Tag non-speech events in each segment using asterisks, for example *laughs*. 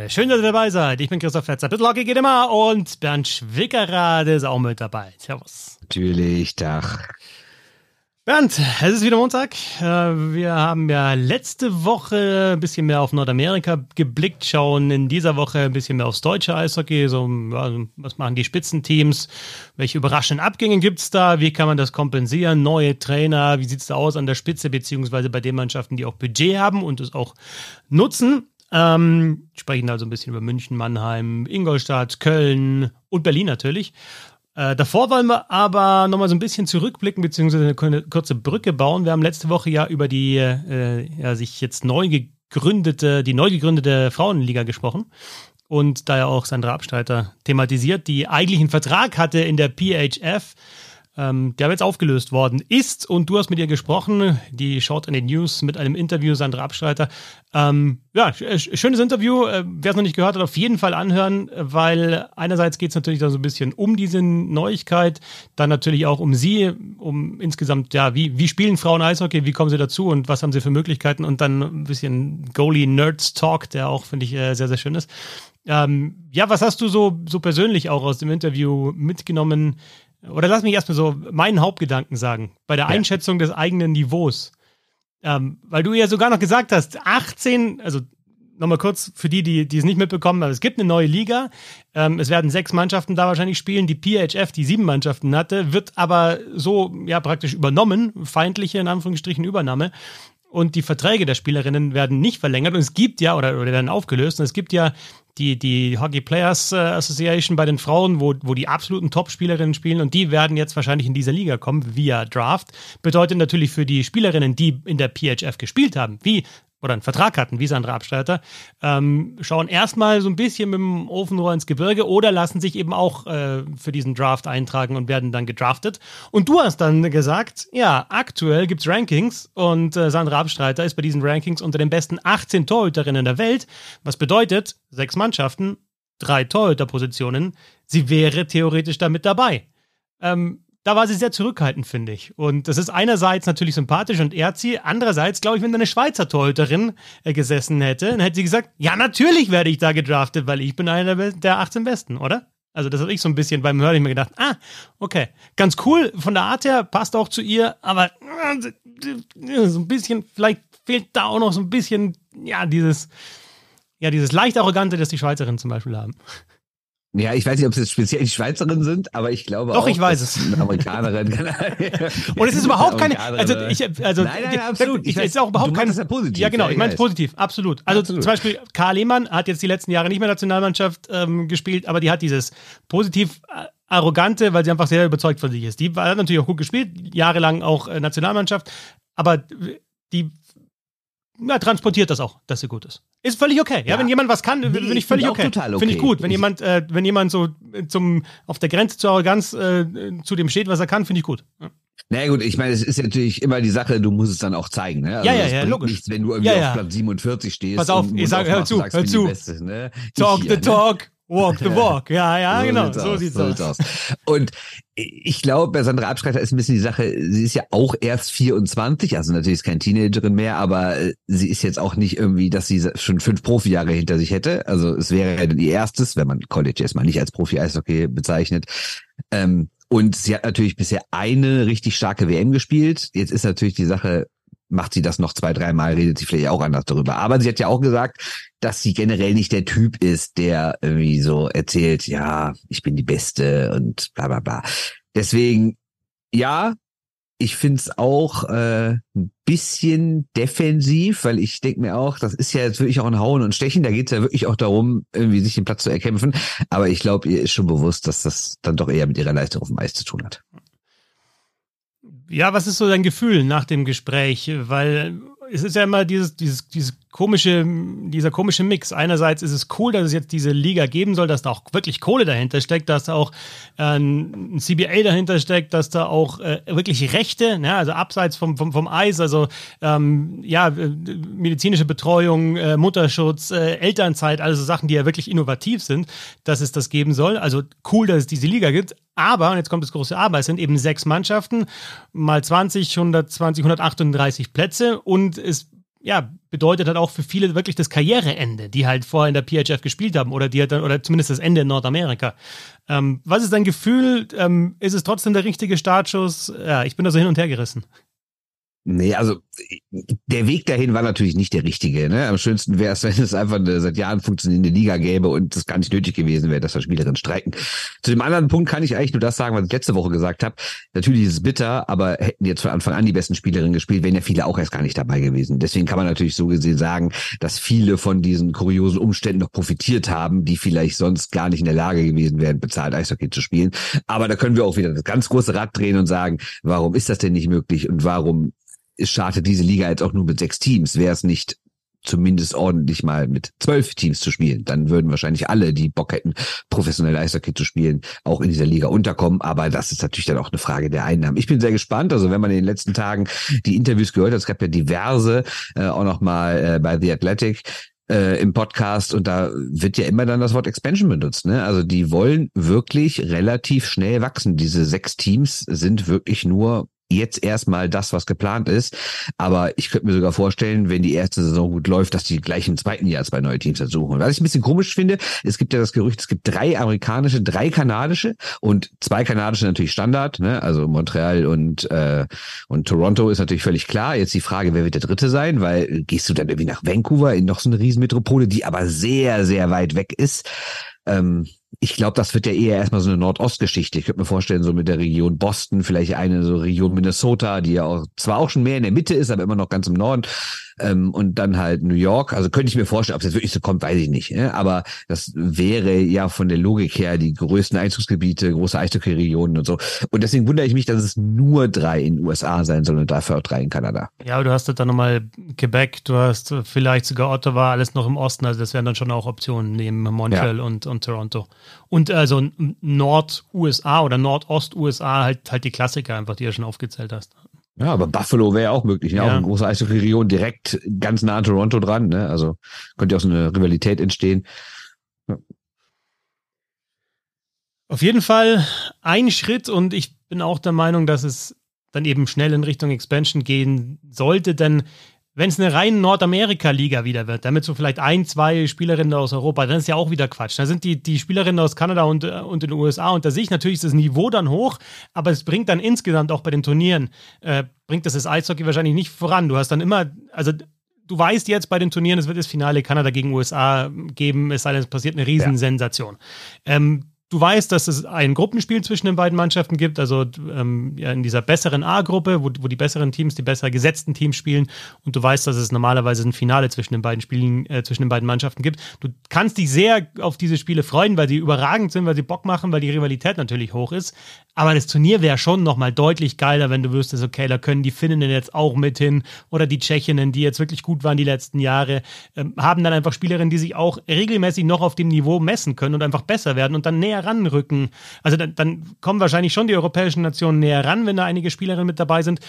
bitte. Schön, dass ihr dabei seid. Ich bin Christoph Fetzer. Bitlocky geht immer und Bernd Schwickerath ist auch mit dabei. Servus. Natürlich, Tag. Bernd, es ist wieder Montag. Äh, wir haben ja letzte Woche ein bisschen mehr auf Nordamerika geblickt, schauen in dieser Woche ein bisschen mehr aufs deutsche Eishockey. So, was machen die Spitzenteams? Welche überraschenden Abgänge gibt es da? Wie kann man das kompensieren? Neue Trainer? Wie sieht es da aus an der Spitze, beziehungsweise bei den Mannschaften, die auch Budget haben und es auch nutzen? Ähm, sprechen also ein bisschen über München, Mannheim, Ingolstadt, Köln und Berlin natürlich. Äh, davor wollen wir aber nochmal so ein bisschen zurückblicken, beziehungsweise eine kurze Brücke bauen. Wir haben letzte Woche ja über die äh, ja, sich jetzt neu gegründete, die neu gegründete Frauenliga gesprochen. Und da ja auch Sandra Abstreiter thematisiert, die eigentlich einen Vertrag hatte in der PHF ähm, der jetzt aufgelöst worden ist. Und du hast mit ihr gesprochen, die schaut in den News mit einem Interview, Sandra Abstreiter. Ähm, ja, schönes Interview. Äh, Wer es noch nicht gehört hat, auf jeden Fall anhören, weil einerseits geht es natürlich da so ein bisschen um diese Neuigkeit, dann natürlich auch um sie, um insgesamt, ja, wie, wie spielen Frauen Eishockey, wie kommen sie dazu und was haben sie für Möglichkeiten und dann ein bisschen Goalie-Nerds-Talk, der auch, finde ich, äh, sehr, sehr schön ist. Ähm, ja, was hast du so, so persönlich auch aus dem Interview mitgenommen? Oder lass mich erstmal so meinen Hauptgedanken sagen, bei der Einschätzung des eigenen Niveaus. Ähm, weil du ja sogar noch gesagt hast, 18, also nochmal kurz für die, die, die es nicht mitbekommen haben, es gibt eine neue Liga. Ähm, es werden sechs Mannschaften da wahrscheinlich spielen. Die PHF, die sieben Mannschaften hatte, wird aber so ja praktisch übernommen, feindliche in Anführungsstrichen Übernahme. Und die Verträge der Spielerinnen werden nicht verlängert. Und es gibt ja, oder, oder werden aufgelöst. Und es gibt ja die, die Hockey Players äh, Association bei den Frauen, wo, wo die absoluten Top-Spielerinnen spielen und die werden jetzt wahrscheinlich in dieser Liga kommen via Draft. Bedeutet natürlich für die Spielerinnen, die in der PHF gespielt haben, wie oder einen Vertrag hatten, wie Sandra Abstreiter, ähm, schauen erstmal so ein bisschen mit dem Ofenrohr ins Gebirge oder lassen sich eben auch äh, für diesen Draft eintragen und werden dann gedraftet. Und du hast dann gesagt, ja, aktuell gibt es Rankings und äh, Sandra Abstreiter ist bei diesen Rankings unter den besten 18 Torhüterinnen der Welt, was bedeutet, sechs Mannschaften, drei Torhüterpositionen, sie wäre theoretisch damit dabei. Ähm, da war sie sehr zurückhaltend, finde ich. Und das ist einerseits natürlich sympathisch und ehrt sie. Andererseits, glaube ich, wenn da eine Schweizer Torhüterin äh, gesessen hätte, dann hätte sie gesagt, ja, natürlich werde ich da gedraftet, weil ich bin einer der 18 Besten, oder? Also das habe ich so ein bisschen beim Hören mir gedacht, ah, okay, ganz cool, von der Art her, passt auch zu ihr, aber äh, so ein bisschen, vielleicht fehlt da auch noch so ein bisschen, ja, dieses, ja, dieses leicht Arrogante, das die Schweizerinnen zum Beispiel haben. Ja, ich weiß nicht, ob es jetzt speziell die Schweizerinnen sind, aber ich glaube Doch, auch, ich weiß es. Eine Amerikanerin. *laughs* Und es ist überhaupt keine, also ich, also, nein, nein, absolut. Ich, es ist auch überhaupt keine, ja positiv. Ja, genau, ich meine es positiv, absolut. Also absolut. zum Beispiel Karl Lehmann hat jetzt die letzten Jahre nicht mehr Nationalmannschaft ähm, gespielt, aber die hat dieses positiv äh, arrogante, weil sie einfach sehr überzeugt von sich ist. Die hat natürlich auch gut gespielt, jahrelang auch äh, Nationalmannschaft, aber die ja, transportiert das auch, dass sie gut ist. Ist völlig okay. Ja, ja. wenn jemand was kann, nee, bin ich völlig okay. okay. Finde ich gut. Wenn ich jemand, äh, wenn jemand so zum auf der Grenze zur Arroganz äh, zu dem steht, was er kann, finde ich gut. Ja. Na gut, ich meine, es ist natürlich immer die Sache, du musst es dann auch zeigen. Ne? Also ja, ja, ja, logisch. Nichts, wenn du irgendwie ja, ja. auf Platz 47 stehst. Pass auf, ich sage, hör zu, sagst, hör zu. Beste, ne? Talk hier, the talk. Walk the walk. Ja, ja, so genau. So sieht's so aus. Sieht's aus. Und ich glaube, bei Sandra Abschreiter ist ein bisschen die Sache, sie ist ja auch erst 24, also natürlich ist keine Teenagerin mehr, aber äh, sie ist jetzt auch nicht irgendwie, dass sie schon fünf Profijahre hinter sich hätte. Also es wäre ja ihr erstes, wenn man College erstmal nicht als Profi-Eishockey bezeichnet. Ähm, und sie hat natürlich bisher eine richtig starke WM gespielt. Jetzt ist natürlich die Sache, macht sie das noch zwei, dreimal, redet sie vielleicht auch anders darüber. Aber sie hat ja auch gesagt, dass sie generell nicht der Typ ist, der irgendwie so erzählt, ja, ich bin die Beste und bla bla bla. Deswegen, ja, ich find's auch äh, ein bisschen defensiv, weil ich denke mir auch, das ist ja jetzt wirklich auch ein Hauen und Stechen, da geht's ja wirklich auch darum, irgendwie sich den Platz zu erkämpfen. Aber ich glaube, ihr ist schon bewusst, dass das dann doch eher mit ihrer Leistung auf dem Eis zu tun hat. Ja, was ist so dein Gefühl nach dem Gespräch? Weil es ist ja immer dieses, dieses, dieses komische, dieser komische Mix. Einerseits ist es cool, dass es jetzt diese Liga geben soll, dass da auch wirklich Kohle dahinter steckt, dass da auch äh, ein CBA dahinter steckt, dass da auch äh, wirklich Rechte, ne, also abseits vom, vom, vom Eis, also ähm, ja, äh, medizinische Betreuung, äh, Mutterschutz, äh, Elternzeit, also Sachen, die ja wirklich innovativ sind, dass es das geben soll. Also cool, dass es diese Liga gibt. Aber, und jetzt kommt das große Aber, es sind eben sechs Mannschaften, mal 20, 120, 138 Plätze und es ja, bedeutet halt auch für viele wirklich das Karriereende, die halt vorher in der PHF gespielt haben oder die halt dann, oder zumindest das Ende in Nordamerika. Ähm, was ist dein Gefühl? Ähm, ist es trotzdem der richtige Startschuss? Ja, ich bin da so hin und her gerissen. Nee, also der Weg dahin war natürlich nicht der richtige. Ne? Am schönsten wäre es, wenn es einfach eine seit Jahren funktionierende Liga gäbe und es gar nicht nötig gewesen wäre, dass da Spielerinnen streiken. Zu dem anderen Punkt kann ich eigentlich nur das sagen, was ich letzte Woche gesagt habe. Natürlich ist es bitter, aber hätten jetzt von Anfang an die besten Spielerinnen gespielt, wären ja viele auch erst gar nicht dabei gewesen. Deswegen kann man natürlich so gesehen sagen, dass viele von diesen kuriosen Umständen noch profitiert haben, die vielleicht sonst gar nicht in der Lage gewesen wären, bezahlt Eishockey zu spielen. Aber da können wir auch wieder das ganz große Rad drehen und sagen, warum ist das denn nicht möglich und warum startet diese Liga jetzt auch nur mit sechs Teams. Wäre es nicht zumindest ordentlich mal mit zwölf Teams zu spielen. Dann würden wahrscheinlich alle, die Bock hätten, professionell Eishockey zu spielen, auch in dieser Liga unterkommen. Aber das ist natürlich dann auch eine Frage der Einnahmen. Ich bin sehr gespannt. Also wenn man in den letzten Tagen die Interviews gehört hat, es gab ja diverse, äh, auch nochmal äh, bei The Athletic, äh, im Podcast und da wird ja immer dann das Wort Expansion benutzt. Ne? Also die wollen wirklich relativ schnell wachsen. Diese sechs Teams sind wirklich nur jetzt erstmal das, was geplant ist. Aber ich könnte mir sogar vorstellen, wenn die erste Saison gut läuft, dass die gleich im zweiten Jahr zwei neue Teams holen. Was ich ein bisschen komisch finde, es gibt ja das Gerücht, es gibt drei amerikanische, drei kanadische und zwei kanadische natürlich Standard. Ne? Also Montreal und, äh, und Toronto ist natürlich völlig klar. Jetzt die Frage, wer wird der dritte sein? Weil gehst du dann irgendwie nach Vancouver in noch so eine Riesenmetropole, die aber sehr, sehr weit weg ist. Ähm, ich glaube, das wird ja eher erstmal so eine Nordostgeschichte. Ich könnte mir vorstellen, so mit der Region Boston, vielleicht eine so Region Minnesota, die ja auch zwar auch schon mehr in der Mitte ist, aber immer noch ganz im Norden. Ähm, und dann halt New York. Also könnte ich mir vorstellen, ob es jetzt wirklich so kommt, weiß ich nicht. Ne? Aber das wäre ja von der Logik her die größten Einzugsgebiete, große Eishockey-Regionen und so. Und deswegen wundere ich mich, dass es nur drei in den USA sein soll und dafür auch drei in Kanada. Ja, du hast dann nochmal Quebec, du hast vielleicht sogar Ottawa, alles noch im Osten. Also das wären dann schon auch Optionen neben Montreal ja. und, und Toronto. Und also Nord-USA oder Nordost-USA halt, halt die Klassiker einfach, die du schon aufgezählt hast. Ja, aber Buffalo wäre auch möglich, ne? Ja. Auch eine große Eishockey-Region direkt ganz nah an Toronto dran, ne? Also könnte ja auch so eine Rivalität entstehen. Ja. Auf jeden Fall ein Schritt und ich bin auch der Meinung, dass es dann eben schnell in Richtung Expansion gehen sollte, denn wenn es eine rein Nordamerika-Liga wieder wird, damit so vielleicht ein, zwei Spielerinnen aus Europa, dann ist ja auch wieder Quatsch. Da sind die, die Spielerinnen aus Kanada und, äh, und den USA unter sich. Natürlich ist das Niveau dann hoch, aber es bringt dann insgesamt auch bei den Turnieren, äh, bringt das das Eishockey wahrscheinlich nicht voran. Du hast dann immer, also du weißt jetzt bei den Turnieren, es wird das Finale Kanada gegen USA geben, es sei denn, es passiert eine Riesensensation. Ja. Ähm, Du weißt, dass es ein Gruppenspiel zwischen den beiden Mannschaften gibt, also ähm, ja, in dieser besseren A-Gruppe, wo, wo die besseren Teams, die besser gesetzten Teams spielen. Und du weißt, dass es normalerweise ein Finale zwischen den beiden Spielen, äh, zwischen den beiden Mannschaften gibt. Du kannst dich sehr auf diese Spiele freuen, weil sie überragend sind, weil sie Bock machen, weil die Rivalität natürlich hoch ist. Aber das Turnier wäre schon nochmal deutlich geiler, wenn du wüsstest, okay, da können die Finnen jetzt auch mit hin oder die Tschechinnen, die jetzt wirklich gut waren die letzten Jahre, ähm, haben dann einfach Spielerinnen, die sich auch regelmäßig noch auf dem Niveau messen können und einfach besser werden und dann näher ranrücken. Also dann, dann kommen wahrscheinlich schon die europäischen Nationen näher ran, wenn da einige Spielerinnen mit dabei sind.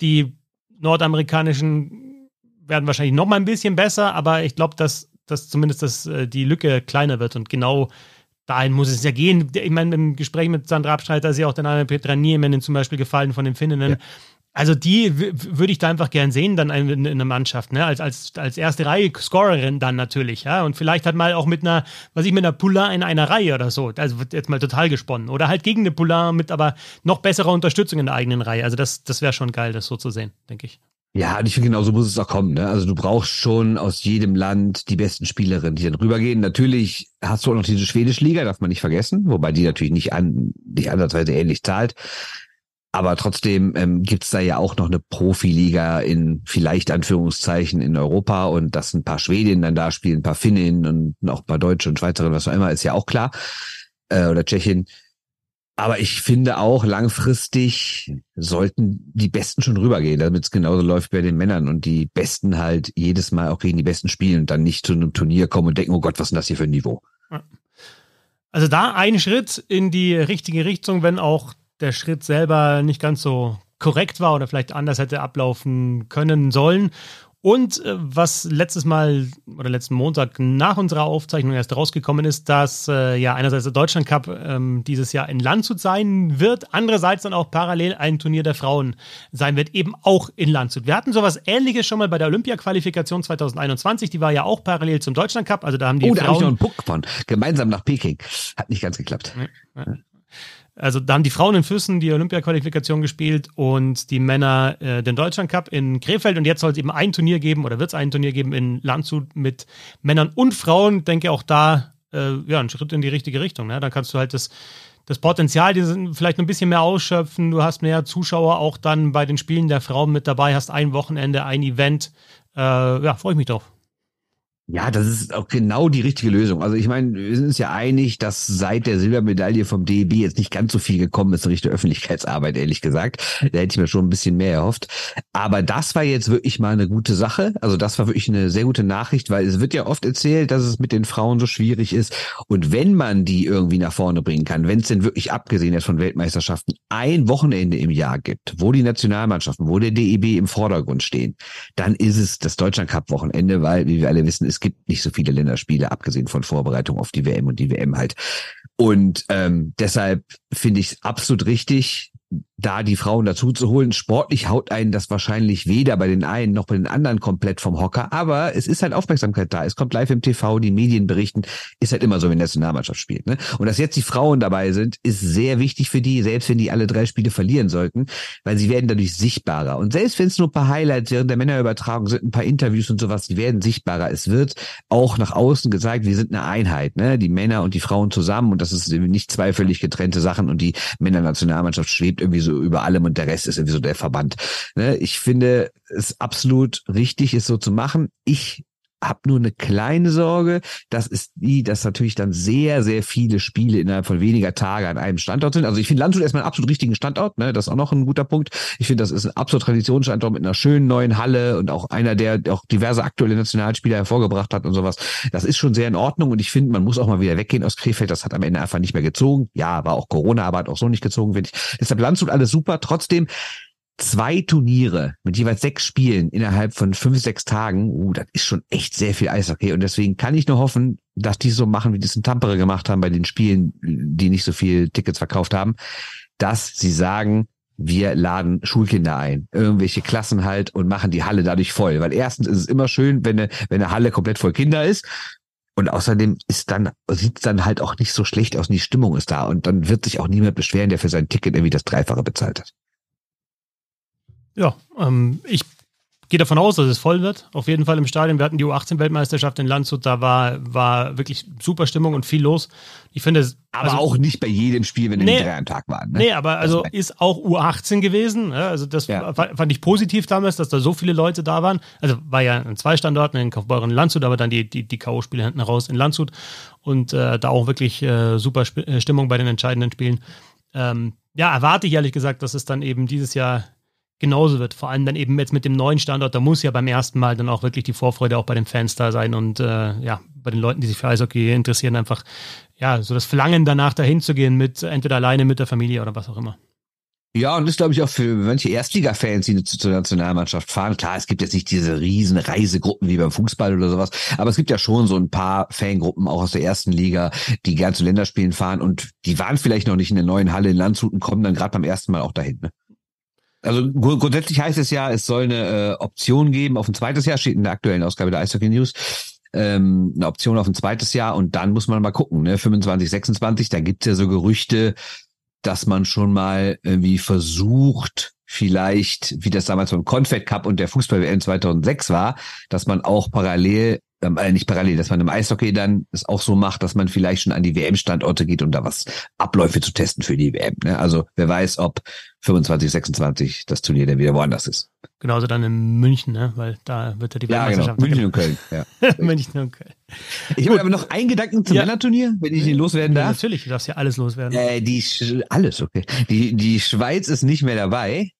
Die nordamerikanischen werden wahrscheinlich noch mal ein bisschen besser, aber ich glaube, dass, dass zumindest das, äh, die Lücke kleiner wird und genau dahin muss es ja gehen. Ich meine, im Gespräch mit Sandra Abstreiter ist ja auch der Name Petra Niemen zum Beispiel gefallen von den Finninnen. Ja. Also die würde ich da einfach gern sehen, dann in, in einer Mannschaft, ne? Als, als, als erste Reihe Scorerin dann natürlich, ja. Und vielleicht halt mal auch mit einer, was ich, mit einer Poulain in einer Reihe oder so. Also wird jetzt mal total gesponnen. Oder halt gegen eine Poulain mit aber noch besserer Unterstützung in der eigenen Reihe. Also das, das wäre schon geil, das so zu sehen, denke ich. Ja, und ich finde, genau so muss es auch kommen. Ne? Also du brauchst schon aus jedem Land die besten Spielerinnen, die dann rübergehen. Natürlich hast du auch noch diese schwedische Liga, darf man nicht vergessen, wobei die natürlich nicht an, nicht andersweise ähnlich zahlt. Aber trotzdem ähm, gibt da ja auch noch eine Profiliga in vielleicht Anführungszeichen in Europa und dass ein paar Schwedinnen dann da spielen, ein paar Finninnen und auch ein paar Deutsche und Schweizerinnen, was auch immer, ist ja auch klar. Äh, oder Tschechien. Aber ich finde auch langfristig sollten die Besten schon rübergehen, damit es genauso läuft bei den Männern und die Besten halt jedes Mal auch gegen die Besten spielen und dann nicht zu einem Turnier kommen und denken, oh Gott, was ist denn das hier für ein Niveau? Also da ein Schritt in die richtige Richtung, wenn auch der Schritt selber nicht ganz so korrekt war oder vielleicht anders hätte ablaufen können sollen. Und äh, was letztes Mal oder letzten Montag nach unserer Aufzeichnung erst rausgekommen ist, dass äh, ja einerseits der Deutschland Cup ähm, dieses Jahr in Landshut sein wird, andererseits dann auch parallel ein Turnier der Frauen sein wird, eben auch in Landshut. Wir hatten sowas ähnliches schon mal bei der Olympia-Qualifikation 2021, die war ja auch parallel zum Deutschland Cup, also da haben die oh, Frauen... da habe ich noch einen Puck von, gemeinsam nach Peking. Hat nicht ganz geklappt. Ja, ja. Also da haben die Frauen in Füssen die Olympia-Qualifikation gespielt und die Männer äh, den Deutschland Cup in Krefeld. Und jetzt soll es eben ein Turnier geben oder wird es ein Turnier geben in Landshut mit Männern und Frauen. Ich denke auch da äh, ja ein Schritt in die richtige Richtung. Ne? Da kannst du halt das das Potenzial die sind vielleicht ein bisschen mehr ausschöpfen. Du hast mehr Zuschauer auch dann bei den Spielen der Frauen mit dabei, hast ein Wochenende, ein Event. Äh, ja, freue ich mich drauf. Ja, das ist auch genau die richtige Lösung. Also ich meine, wir sind uns ja einig, dass seit der Silbermedaille vom DEB jetzt nicht ganz so viel gekommen ist in Richtung Öffentlichkeitsarbeit, ehrlich gesagt. Da hätte ich mir schon ein bisschen mehr erhofft. Aber das war jetzt wirklich mal eine gute Sache. Also das war wirklich eine sehr gute Nachricht, weil es wird ja oft erzählt, dass es mit den Frauen so schwierig ist. Und wenn man die irgendwie nach vorne bringen kann, wenn es denn wirklich abgesehen jetzt von Weltmeisterschaften ein Wochenende im Jahr gibt, wo die Nationalmannschaften, wo der DEB im Vordergrund stehen, dann ist es das Deutschland Cup Wochenende, weil, wie wir alle wissen, es gibt nicht so viele Länderspiele, abgesehen von Vorbereitung auf die WM und die WM halt. Und ähm, deshalb finde ich es absolut richtig, da die Frauen dazu zu holen. Sportlich haut einen das wahrscheinlich weder bei den einen noch bei den anderen komplett vom Hocker, aber es ist halt Aufmerksamkeit da. Es kommt live im TV, die Medien berichten, ist halt immer so, wenn die Nationalmannschaft spielt. Ne? Und dass jetzt die Frauen dabei sind, ist sehr wichtig für die, selbst wenn die alle drei Spiele verlieren sollten, weil sie werden dadurch sichtbarer. Und selbst wenn es nur ein paar Highlights während der Männerübertragung sind, ein paar Interviews und sowas, die werden sichtbarer. Es wird auch nach außen gezeigt, wir sind eine Einheit, ne? die Männer und die Frauen zusammen und das ist nicht zwei völlig getrennte Sachen und die Männernationalmannschaft schwebt irgendwie so über allem und der Rest ist irgendwie so der Verband. Ne? Ich finde es absolut richtig, es so zu machen. Ich habe nur eine kleine Sorge. Das ist die, dass natürlich dann sehr, sehr viele Spiele innerhalb von weniger Tage an einem Standort sind. Also ich finde Landshut erstmal einen absolut richtigen Standort. Ne? Das ist auch noch ein guter Punkt. Ich finde, das ist ein absolut Traditionsstandort mit einer schönen neuen Halle und auch einer, der auch diverse aktuelle Nationalspieler hervorgebracht hat und sowas. Das ist schon sehr in Ordnung und ich finde, man muss auch mal wieder weggehen aus Krefeld. Das hat am Ende einfach nicht mehr gezogen. Ja, war auch Corona, aber hat auch so nicht gezogen, finde ich. Deshalb Landshut alles super. Trotzdem zwei Turniere mit jeweils sechs Spielen innerhalb von fünf, sechs Tagen, uh, das ist schon echt sehr viel Eishockey. Und deswegen kann ich nur hoffen, dass die so machen, wie die es in Tampere gemacht haben bei den Spielen, die nicht so viel Tickets verkauft haben, dass sie sagen, wir laden Schulkinder ein, irgendwelche Klassen halt und machen die Halle dadurch voll. Weil erstens ist es immer schön, wenn eine, wenn eine Halle komplett voll Kinder ist. Und außerdem ist dann, sieht es dann halt auch nicht so schlecht aus und die Stimmung ist da. Und dann wird sich auch niemand beschweren, der für sein Ticket irgendwie das Dreifache bezahlt hat. Ja, ähm, ich gehe davon aus, dass es voll wird. Auf jeden Fall im Stadion. Wir hatten die U18-Weltmeisterschaft in Landshut, da war, war wirklich super Stimmung und viel los. Ich finde es. Aber also, auch nicht bei jedem Spiel, wenn nee, drei am Tag waren. Ne? Nee, aber also ist auch U18 gewesen. Ja, also das ja. fand ich positiv damals, dass da so viele Leute da waren. Also war ja in zwei Standorten, in Kaufbeuren und Landshut, aber dann die, die, die K.O.-Spiele hinten raus in Landshut. Und äh, da auch wirklich äh, super Sp äh, Stimmung bei den entscheidenden Spielen. Ähm, ja, erwarte ich ehrlich gesagt, dass es dann eben dieses Jahr genauso wird. Vor allem dann eben jetzt mit dem neuen Standort, da muss ja beim ersten Mal dann auch wirklich die Vorfreude auch bei den Fans da sein und äh, ja, bei den Leuten, die sich für Eishockey interessieren, einfach ja, so das Verlangen danach dahin zu gehen mit entweder alleine mit der Familie oder was auch immer. Ja, und das glaube ich auch für manche Erstliga-Fans, die zur Nationalmannschaft fahren. Klar, es gibt jetzt nicht diese riesen Reisegruppen wie beim Fußball oder sowas, aber es gibt ja schon so ein paar Fangruppen auch aus der ersten Liga, die gern zu Länderspielen fahren und die waren vielleicht noch nicht in der neuen Halle in Landshut und kommen dann gerade beim ersten Mal auch dahin. Ne? Also grundsätzlich heißt es ja, es soll eine äh, Option geben auf ein zweites Jahr, steht in der aktuellen Ausgabe der Eishockey News. Ähm, eine Option auf ein zweites Jahr und dann muss man mal gucken, ne? 25, 26, da gibt's ja so Gerüchte, dass man schon mal irgendwie versucht, vielleicht, wie das damals beim Confed Cup und der Fußball-WM 2006 war, dass man auch parallel äh, nicht parallel, dass man im Eishockey dann es auch so macht, dass man vielleicht schon an die WM-Standorte geht, um da was Abläufe zu testen für die WM. Ne? Also wer weiß, ob 25, 26 das Turnier dann wieder woanders ist. Genauso dann in München, ne? weil da wird ja die ja, Genau. München und Köln. Ja. *laughs* München und Köln. Ich habe aber noch einen Gedanken zum ja. Männerturnier, wenn ich ihn loswerden darf. Ja, natürlich, du darfst ja alles loswerden. Äh, die alles, okay. Die, die Schweiz ist nicht mehr dabei.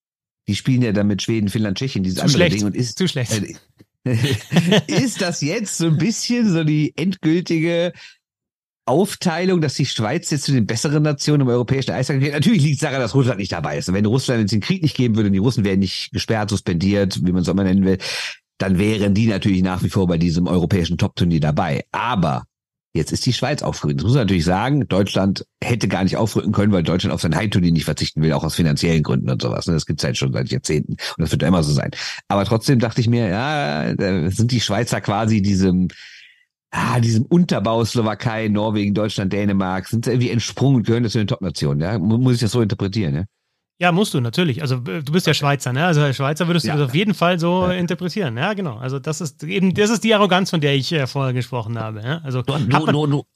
Die spielen ja dann mit Schweden, Finnland, Tschechien, dieses Zu andere schlecht. Ding und ist zu schlecht. Äh, ist das jetzt so ein bisschen so die endgültige Aufteilung, dass die Schweiz jetzt zu den besseren Nationen im europäischen Eishockey gehört? Natürlich liegt es daran, dass Russland nicht dabei ist. Und wenn Russland jetzt den Krieg nicht geben würde und die Russen wären nicht gesperrt, suspendiert, wie man es auch immer nennen will, dann wären die natürlich nach wie vor bei diesem europäischen Top-Turnier dabei. Aber Jetzt ist die Schweiz aufgerückt. Das muss man natürlich sagen, Deutschland hätte gar nicht aufrücken können, weil Deutschland auf sein Heimturnier nicht verzichten will, auch aus finanziellen Gründen und sowas. Das gibt's halt schon seit Jahrzehnten und das wird immer so sein. Aber trotzdem dachte ich mir, ja, sind die Schweizer quasi diesem, ah, diesem Unterbau Slowakei, Norwegen, Deutschland, Dänemark, sind irgendwie entsprungen und gehören zu den Top-Nationen. Ja? Muss ich das so interpretieren? Ja? Ja, musst du natürlich. Also du bist ja Schweizer, ne? Also als Schweizer würdest ja. du das auf jeden Fall so ja. interpretieren. Ja, genau. Also das ist eben, das ist die Arroganz, von der ich äh, vorher gesprochen habe. Ja? Also no, no. Sag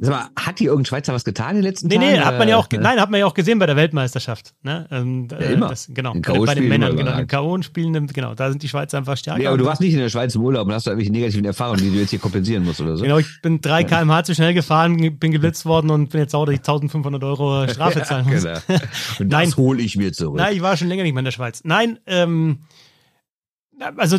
mal, hat die irgendein Schweizer was getan in den letzten nee, Tagen? Nee, hat man ja auch, nein, hat man ja auch gesehen bei der Weltmeisterschaft. Ne? Ähm, ja, immer. Das, genau, bei, bei, den Männern, genau, in K.O.-Spielen, genau, da sind die Schweizer einfach stärker. Ja, aber du warst nicht in der Schweiz im Urlaub und hast da irgendwelche negativen Erfahrungen, die du jetzt hier kompensieren musst oder so. Genau, ich bin 3 km/h zu schnell gefahren, bin geblitzt worden und bin jetzt sauer, dass ich 1500 Euro *laughs* Strafe zahlen muss. Ja, genau. *laughs* Und das hole ich mir zurück. Nein, ich war schon länger nicht mehr in der Schweiz. Nein, ähm, also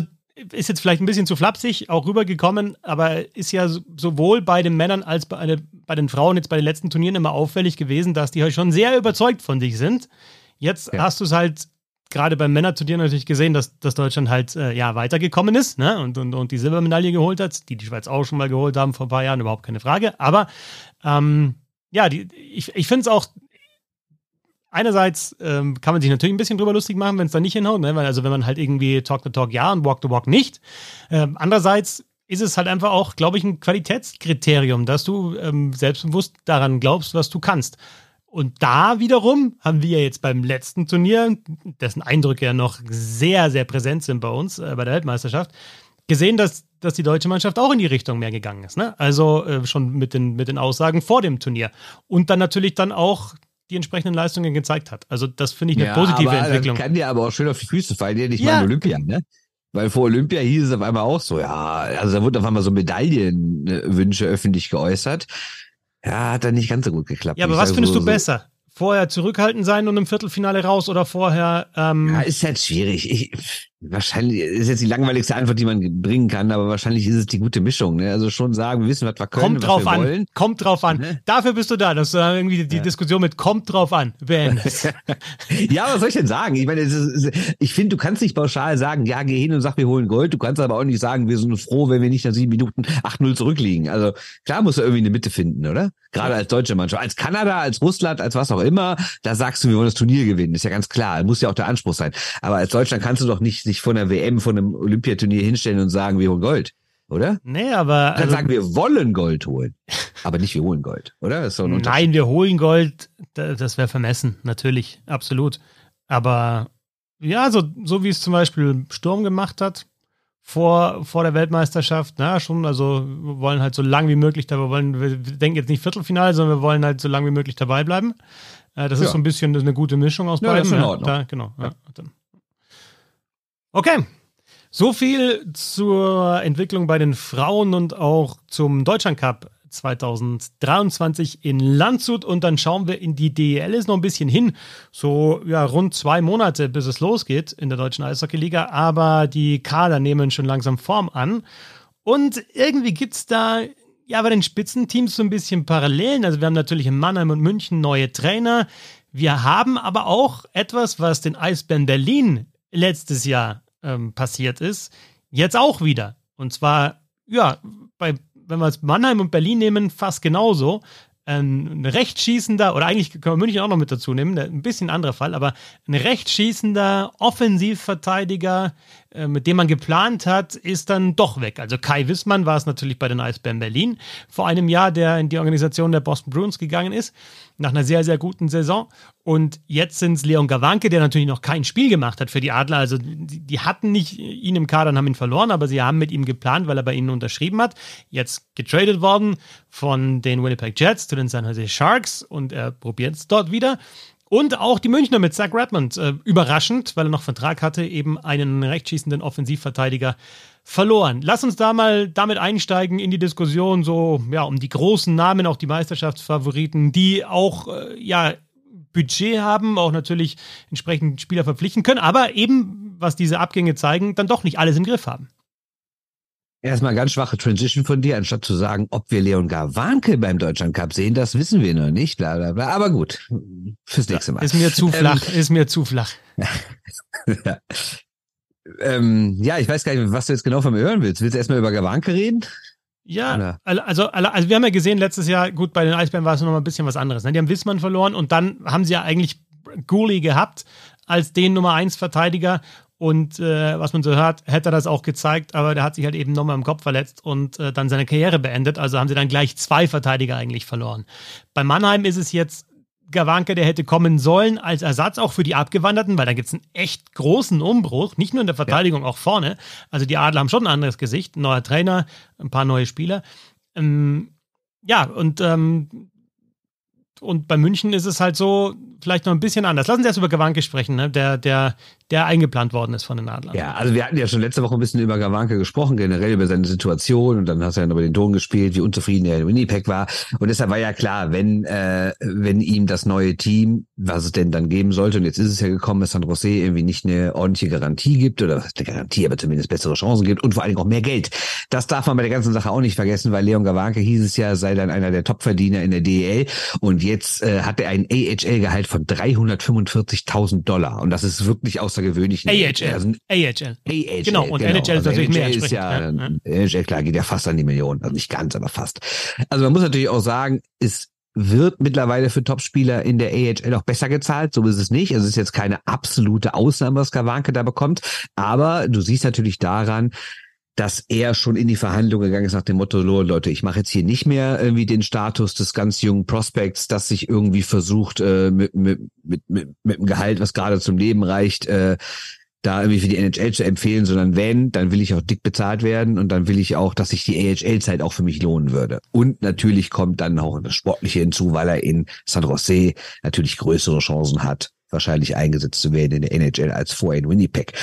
ist jetzt vielleicht ein bisschen zu flapsig auch rübergekommen, aber ist ja sowohl bei den Männern als bei, bei, den Frauen jetzt bei den letzten Turnieren immer auffällig gewesen, dass die halt schon sehr überzeugt von sich sind. Jetzt ja. hast du es halt gerade beim Männerturnier natürlich gesehen, dass, dass Deutschland halt äh, ja weitergekommen ist ne? und, und, und die Silbermedaille geholt hat, die die Schweiz auch schon mal geholt haben vor ein paar Jahren, überhaupt keine Frage. Aber ähm, ja, die, ich, ich finde es auch einerseits ähm, kann man sich natürlich ein bisschen drüber lustig machen, wenn es da nicht hinhaut, ne? Also wenn man halt irgendwie Talk the Talk ja und Walk the Walk nicht. Ähm, andererseits ist es halt einfach auch, glaube ich, ein Qualitätskriterium, dass du ähm, selbstbewusst daran glaubst, was du kannst. Und da wiederum haben wir jetzt beim letzten Turnier, dessen Eindrücke ja noch sehr, sehr präsent sind bei uns äh, bei der Weltmeisterschaft, gesehen, dass, dass die deutsche Mannschaft auch in die Richtung mehr gegangen ist. Ne? Also äh, schon mit den, mit den Aussagen vor dem Turnier. Und dann natürlich dann auch die entsprechenden Leistungen gezeigt hat. Also das finde ich eine ja, positive aber Entwicklung. Kann dir aber auch schön auf die Füße fallen, ja nicht ja. mal Olympia, ne? Weil vor Olympia hieß es auf einmal auch so, ja, also da wurde auf einmal so Medaillenwünsche öffentlich geäußert. Ja, hat dann nicht ganz so gut geklappt. Ja, aber was findest so, du besser? Vorher zurückhaltend sein und im Viertelfinale raus oder vorher. Ähm ja, ist halt schwierig. Ich, Wahrscheinlich ist jetzt die langweiligste Antwort, die man bringen kann, aber wahrscheinlich ist es die gute Mischung. Ne? Also schon sagen, wir wissen, was wir können, kommt drauf was wir an, wollen. Kommt drauf an. Ne? Dafür bist du da, dass du da irgendwie die ja. Diskussion mit kommt drauf an beendest. *laughs* ja, was soll ich denn sagen? Ich meine, ist, ich finde, du kannst nicht pauschal sagen, ja, geh hin und sag, wir holen Gold. Du kannst aber auch nicht sagen, wir sind froh, wenn wir nicht nach sieben Minuten 8-0 zurückliegen. Also klar musst du irgendwie eine Mitte finden, oder? Gerade als deutsche Mannschaft. Als Kanada, als Russland, als was auch immer, da sagst du, wir wollen das Turnier gewinnen. Ist ja ganz klar. Muss ja auch der Anspruch sein. Aber als Deutschland kannst du doch nicht sich von der WM, von einem Olympiaturnier hinstellen und sagen, wir holen Gold. Oder? Nee, aber. Du kannst also, sagen, wir wollen Gold holen. Aber nicht, wir holen Gold, oder? Nein, wir holen Gold. Das wäre vermessen, natürlich, absolut. Aber ja, so, so wie es zum Beispiel Sturm gemacht hat, vor, vor der Weltmeisterschaft, na schon, also wir wollen halt so lang wie möglich dabei, wollen, wir denken jetzt nicht Viertelfinale, sondern wir wollen halt so lang wie möglich dabei bleiben. Äh, das ja. ist so ein bisschen eine gute Mischung aus ja, beiden. Das ist in Ordnung. Da, genau. Ja. Okay. So viel zur Entwicklung bei den Frauen und auch zum Deutschland Cup 2023 in Landshut und dann schauen wir in die DEL ist noch ein bisschen hin, so ja rund zwei Monate, bis es losgeht in der deutschen Eishockeyliga, aber die Kader nehmen schon langsam Form an und irgendwie gibt es da ja bei den Spitzenteams so ein bisschen Parallelen. Also wir haben natürlich in Mannheim und München neue Trainer. Wir haben aber auch etwas, was den Eisbären Berlin letztes Jahr ähm, passiert ist, jetzt auch wieder. Und zwar, ja, bei, wenn wir es Mannheim und Berlin nehmen, fast genauso. Ein rechtsschießender, oder eigentlich können wir München auch noch mit dazu nehmen, ein bisschen anderer Fall, aber ein rechtsschießender Offensivverteidiger, mit dem man geplant hat, ist dann doch weg. Also Kai Wissmann war es natürlich bei den Eisbären Berlin vor einem Jahr, der in die Organisation der Boston Bruins gegangen ist nach einer sehr, sehr guten Saison. Und jetzt sind es Leon Gawanke, der natürlich noch kein Spiel gemacht hat für die Adler. Also die, die, hatten nicht ihn im Kader und haben ihn verloren, aber sie haben mit ihm geplant, weil er bei ihnen unterschrieben hat. Jetzt getradet worden von den Winnipeg Jets zu den San Jose Sharks und er probiert es dort wieder. Und auch die Münchner mit Zach Redmond, äh, überraschend, weil er noch Vertrag hatte, eben einen rechtsschießenden Offensivverteidiger verloren. Lass uns da mal damit einsteigen in die Diskussion so ja um die großen Namen, auch die Meisterschaftsfavoriten, die auch äh, ja Budget haben, auch natürlich entsprechend Spieler verpflichten können, aber eben was diese Abgänge zeigen, dann doch nicht alles im Griff haben. Erstmal ganz schwache Transition von dir, anstatt zu sagen, ob wir Leon Garwanke beim Deutschland Cup sehen, das wissen wir noch nicht, bla bla bla. Aber gut, fürs nächste Mal. Ist mir zu flach, ähm, ist mir zu flach. *laughs* ja. Ähm, ja, ich weiß gar nicht, was du jetzt genau von mir hören willst. Willst du erstmal über Gawanke reden? Ja, also, also wir haben ja gesehen letztes Jahr, gut, bei den Eisbären war es noch mal ein bisschen was anderes. Ne? Die haben Wissmann verloren und dann haben sie ja eigentlich Gooley gehabt als den Nummer 1 Verteidiger und äh, was man so hört, hätte er das auch gezeigt, aber der hat sich halt eben nochmal im Kopf verletzt und äh, dann seine Karriere beendet. Also haben sie dann gleich zwei Verteidiger eigentlich verloren. Bei Mannheim ist es jetzt Gawanke, der hätte kommen sollen als Ersatz auch für die Abgewanderten, weil da gibt es einen echt großen Umbruch, nicht nur in der Verteidigung, ja. auch vorne. Also die Adler haben schon ein anderes Gesicht, neuer Trainer, ein paar neue Spieler. Ähm, ja, und ähm, und bei München ist es halt so, vielleicht noch ein bisschen anders. Lassen Sie erst über Gawanke sprechen, ne? der, der, der eingeplant worden ist von den Adlern. Ja, also wir hatten ja schon letzte Woche ein bisschen über Gawanke gesprochen, generell über seine Situation und dann hast du ja über den Ton gespielt, wie unzufrieden er in Winnipeg war. Und deshalb war ja klar, wenn, äh, wenn ihm das neue Team, was es denn dann geben sollte, und jetzt ist es ja gekommen, dass San Jose irgendwie nicht eine ordentliche Garantie gibt oder eine Garantie, aber zumindest bessere Chancen gibt und vor allen Dingen auch mehr Geld. Das darf man bei der ganzen Sache auch nicht vergessen, weil Leon Gawanke hieß es ja, sei dann einer der Topverdiener in der DEL und jetzt äh, hat er ein AHL-Gehalt von 345.000 Dollar und das ist wirklich außergewöhnlich. AHL. Also, AHL. AHL. Genau, und genau. NHL ist also natürlich mehr. Ist ja, ja. NHL, klar, geht ja fast an die Millionen. Also nicht ganz, aber fast. Also man muss natürlich auch sagen, es wird mittlerweile für Topspieler in der AHL auch besser gezahlt. So ist es nicht. Also es ist jetzt keine absolute Ausnahme, was Kawanke da bekommt. Aber du siehst natürlich daran, dass er schon in die Verhandlung gegangen ist nach dem Motto, Leute, ich mache jetzt hier nicht mehr irgendwie den Status des ganz jungen Prospects, das sich irgendwie versucht, äh, mit, mit, mit, mit, mit einem Gehalt, was gerade zum Leben reicht, äh, da irgendwie für die NHL zu empfehlen, sondern wenn, dann will ich auch dick bezahlt werden und dann will ich auch, dass sich die AHL-Zeit auch für mich lohnen würde. Und natürlich kommt dann auch das Sportliche hinzu, weil er in San Jose natürlich größere Chancen hat, wahrscheinlich eingesetzt zu werden in der NHL als vorher in Winnipeg.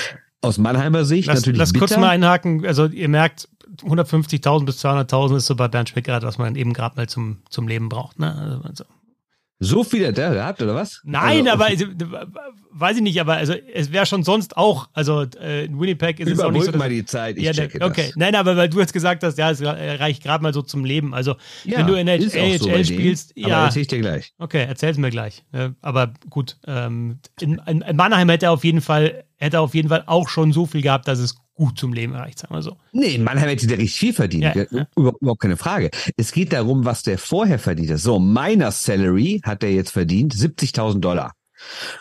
Aus Mannheimer Sicht lass, natürlich Lass bitter. kurz mal einhaken. Also ihr merkt, 150.000 bis 200.000 ist so bei Bernd Spickert, was man eben gerade mal zum, zum Leben braucht. Ne? Also, so viel hat der gehabt, oder was? Nein, also, aber also, weiß ich nicht, aber also es wäre schon sonst auch, also äh, in Winnipeg ist es auch nicht so. mal die Zeit, ich ja, checke Okay, das. nein, aber weil du jetzt gesagt hast, ja, es reicht gerade mal so zum Leben. Also ja, wenn du in der AHL so spielst, ja. Aber erzähl ich dir gleich. Okay, erzähl's mir gleich. aber gut, ähm, in, in Mannheim hätte er auf jeden Fall, hätte er auf jeden Fall auch schon so viel gehabt, dass es gut zum Leben reicht, sagen wir so. Nee, in Mannheim hätte der richtig viel verdient. Ja, ja. Überhaupt keine Frage. Es geht darum, was der vorher verdient hat. So, meiner Salary hat er jetzt verdient 70.000 Dollar.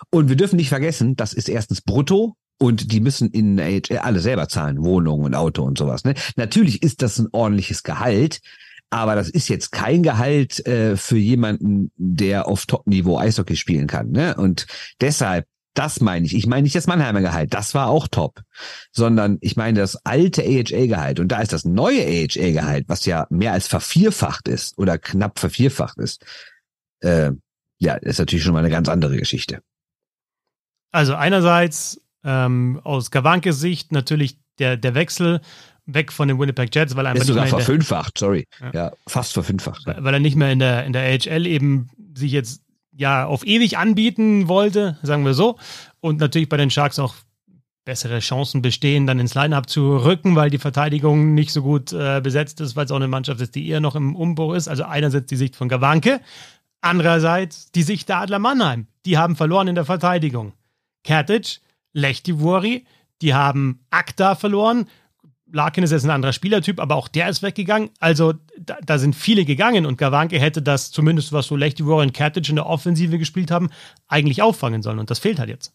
Und wir dürfen nicht vergessen, das ist erstens brutto und die müssen in AHL alle selber zahlen, Wohnung und Auto und sowas. Ne? Natürlich ist das ein ordentliches Gehalt, aber das ist jetzt kein Gehalt äh, für jemanden, der auf Top-Niveau Eishockey spielen kann. Ne? Und deshalb das meine ich. Ich meine nicht das Mannheimer Gehalt, das war auch top, sondern ich meine das alte AHA-Gehalt. Und da ist das neue AHA-Gehalt, was ja mehr als vervierfacht ist oder knapp vervierfacht ist. Äh, ja, ist natürlich schon mal eine ganz andere Geschichte. Also einerseits ähm, aus Gawankes Sicht natürlich der, der Wechsel weg von den Winnipeg Jets, weil er einfach ist sogar verfünffacht, sorry. Ja. ja, fast verfünffacht. Weil, weil er nicht mehr in der, in der AHL eben sich jetzt ja auf ewig anbieten wollte, sagen wir so. Und natürlich bei den Sharks auch bessere Chancen bestehen, dann ins Line-Up zu rücken, weil die Verteidigung nicht so gut äh, besetzt ist, weil es auch eine Mannschaft ist, die eher noch im Umbruch ist. Also einerseits die Sicht von Gawanke, andererseits die Sicht der Adler Mannheim. Die haben verloren in der Verteidigung. Kertic, Lechtivori, die haben Akta verloren, Larkin ist jetzt ein anderer Spielertyp, aber auch der ist weggegangen. Also da, da sind viele gegangen und Gawanke hätte das zumindest, was so Lechty Warren Katic in der Offensive gespielt haben, eigentlich auffangen sollen und das fehlt halt jetzt.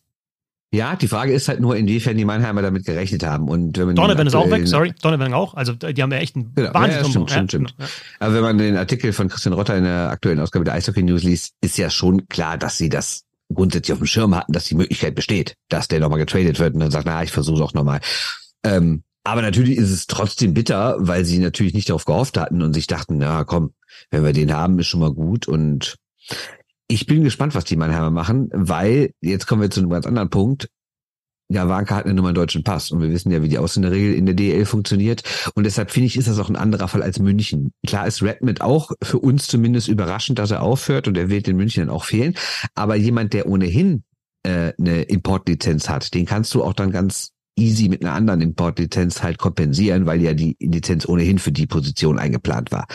Ja, die Frage ist halt nur, inwiefern die Mannheimer damit gerechnet haben. Und wenn man Donovan ist auch weg, sorry, Donovan auch. Also die haben ja echt einen genau. Wahnsinn. Ja, stimmt, stimmt, stimmt. Ja. Aber wenn man den Artikel von Christian Rotter in der aktuellen Ausgabe der Eishockey News liest, ist ja schon klar, dass sie das grundsätzlich auf dem Schirm hatten, dass die Möglichkeit besteht, dass der nochmal getradet wird und dann sagt, na, ich versuche es auch nochmal. Ähm, aber natürlich ist es trotzdem bitter, weil sie natürlich nicht darauf gehofft hatten und sich dachten, na komm, wenn wir den haben, ist schon mal gut. Und ich bin gespannt, was die Mannheimer machen, weil jetzt kommen wir zu einem ganz anderen Punkt. Ja, Wanka hat eine Nummer deutschen Pass und wir wissen ja, wie die Ausländerregel in der DL funktioniert. Und deshalb finde ich, ist das auch ein anderer Fall als München. Klar ist Redmond auch für uns zumindest überraschend, dass er aufhört und er wird in München dann auch fehlen. Aber jemand, der ohnehin äh, eine Importlizenz hat, den kannst du auch dann ganz easy mit einer anderen Importlizenz halt kompensieren, weil ja die Lizenz ohnehin für die Position eingeplant war.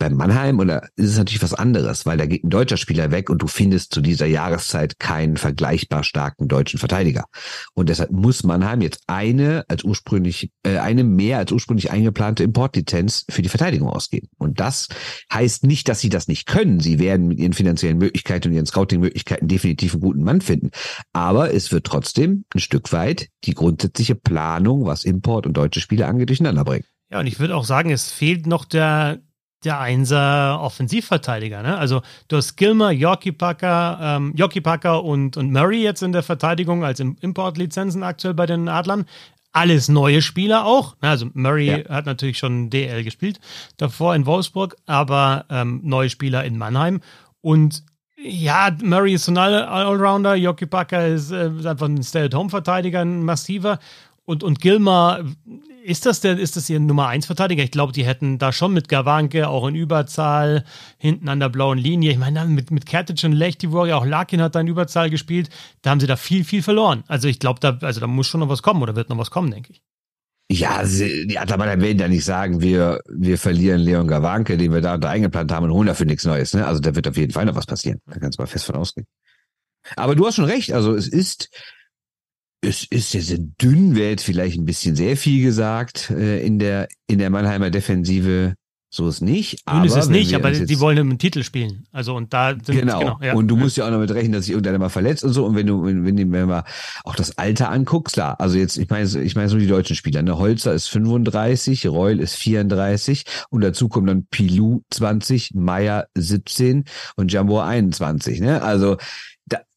Bei Mannheim oder ist es natürlich was anderes, weil da geht ein deutscher Spieler weg und du findest zu dieser Jahreszeit keinen vergleichbar starken deutschen Verteidiger. Und deshalb muss Mannheim jetzt eine als ursprünglich, äh, eine mehr als ursprünglich eingeplante Importlizenz für die Verteidigung ausgeben. Und das heißt nicht, dass sie das nicht können. Sie werden mit ihren finanziellen Möglichkeiten und ihren Scouting-Möglichkeiten definitiv einen guten Mann finden. Aber es wird trotzdem ein Stück weit die grundsätzliche Planung, was Import und deutsche Spiele angeht, durcheinander bringen. Ja, und ich würde auch sagen, es fehlt noch der, der Einser Offensivverteidiger. Ne? Also du hast Gilmer, Yorkie Packer, ähm, Yorkie Packer und, und Murray jetzt in der Verteidigung als Importlizenzen aktuell bei den Adlern. Alles neue Spieler auch. Ne? Also Murray ja. hat natürlich schon DL gespielt davor in Wolfsburg, aber ähm, neue Spieler in Mannheim. Und ja, Murray ist so ein Allrounder, Jockey Packer ist, äh, ist einfach ein Stay-at-Home-Verteidiger, ein massiver. Und, und Gilmer, ist das der, ist das ihr Nummer 1 Verteidiger? Ich glaube, die hätten da schon mit Gawanke auch in Überzahl hinten an der blauen Linie. Ich meine, mit, mit Kertic und Lechtivori, auch Larkin hat da in Überzahl gespielt. Da haben sie da viel, viel verloren. Also ich glaube, da, also da muss schon noch was kommen oder wird noch was kommen, denke ich. Ja, sie, die Atabaner werden ja nicht sagen, wir, wir verlieren Leon Gawanke, den wir da unter eingeplant haben und holen dafür nichts Neues. Ne? Also da wird auf jeden Fall noch was passieren. Da kannst du mal fest von ausgehen. Aber du hast schon recht. Also es ist, es ist ja sehr dünn, wäre jetzt vielleicht ein bisschen sehr viel gesagt äh, in der in der Mannheimer Defensive. So ist nicht. Dünn ist es nicht, aber die wollen im Titel spielen. Also und da sind genau. genau ja. Und du musst ja auch noch mit rechnen, dass sich irgendeiner mal verletzt und so. Und wenn du wenn, wenn du mir mal auch das Alter anguckst, klar. Also jetzt ich meine ich meine so die deutschen Spieler. Ne, Holzer ist 35, Reul ist 34 und dazu kommen dann Pilou 20, Meier 17 und Jambo 21. Ne, also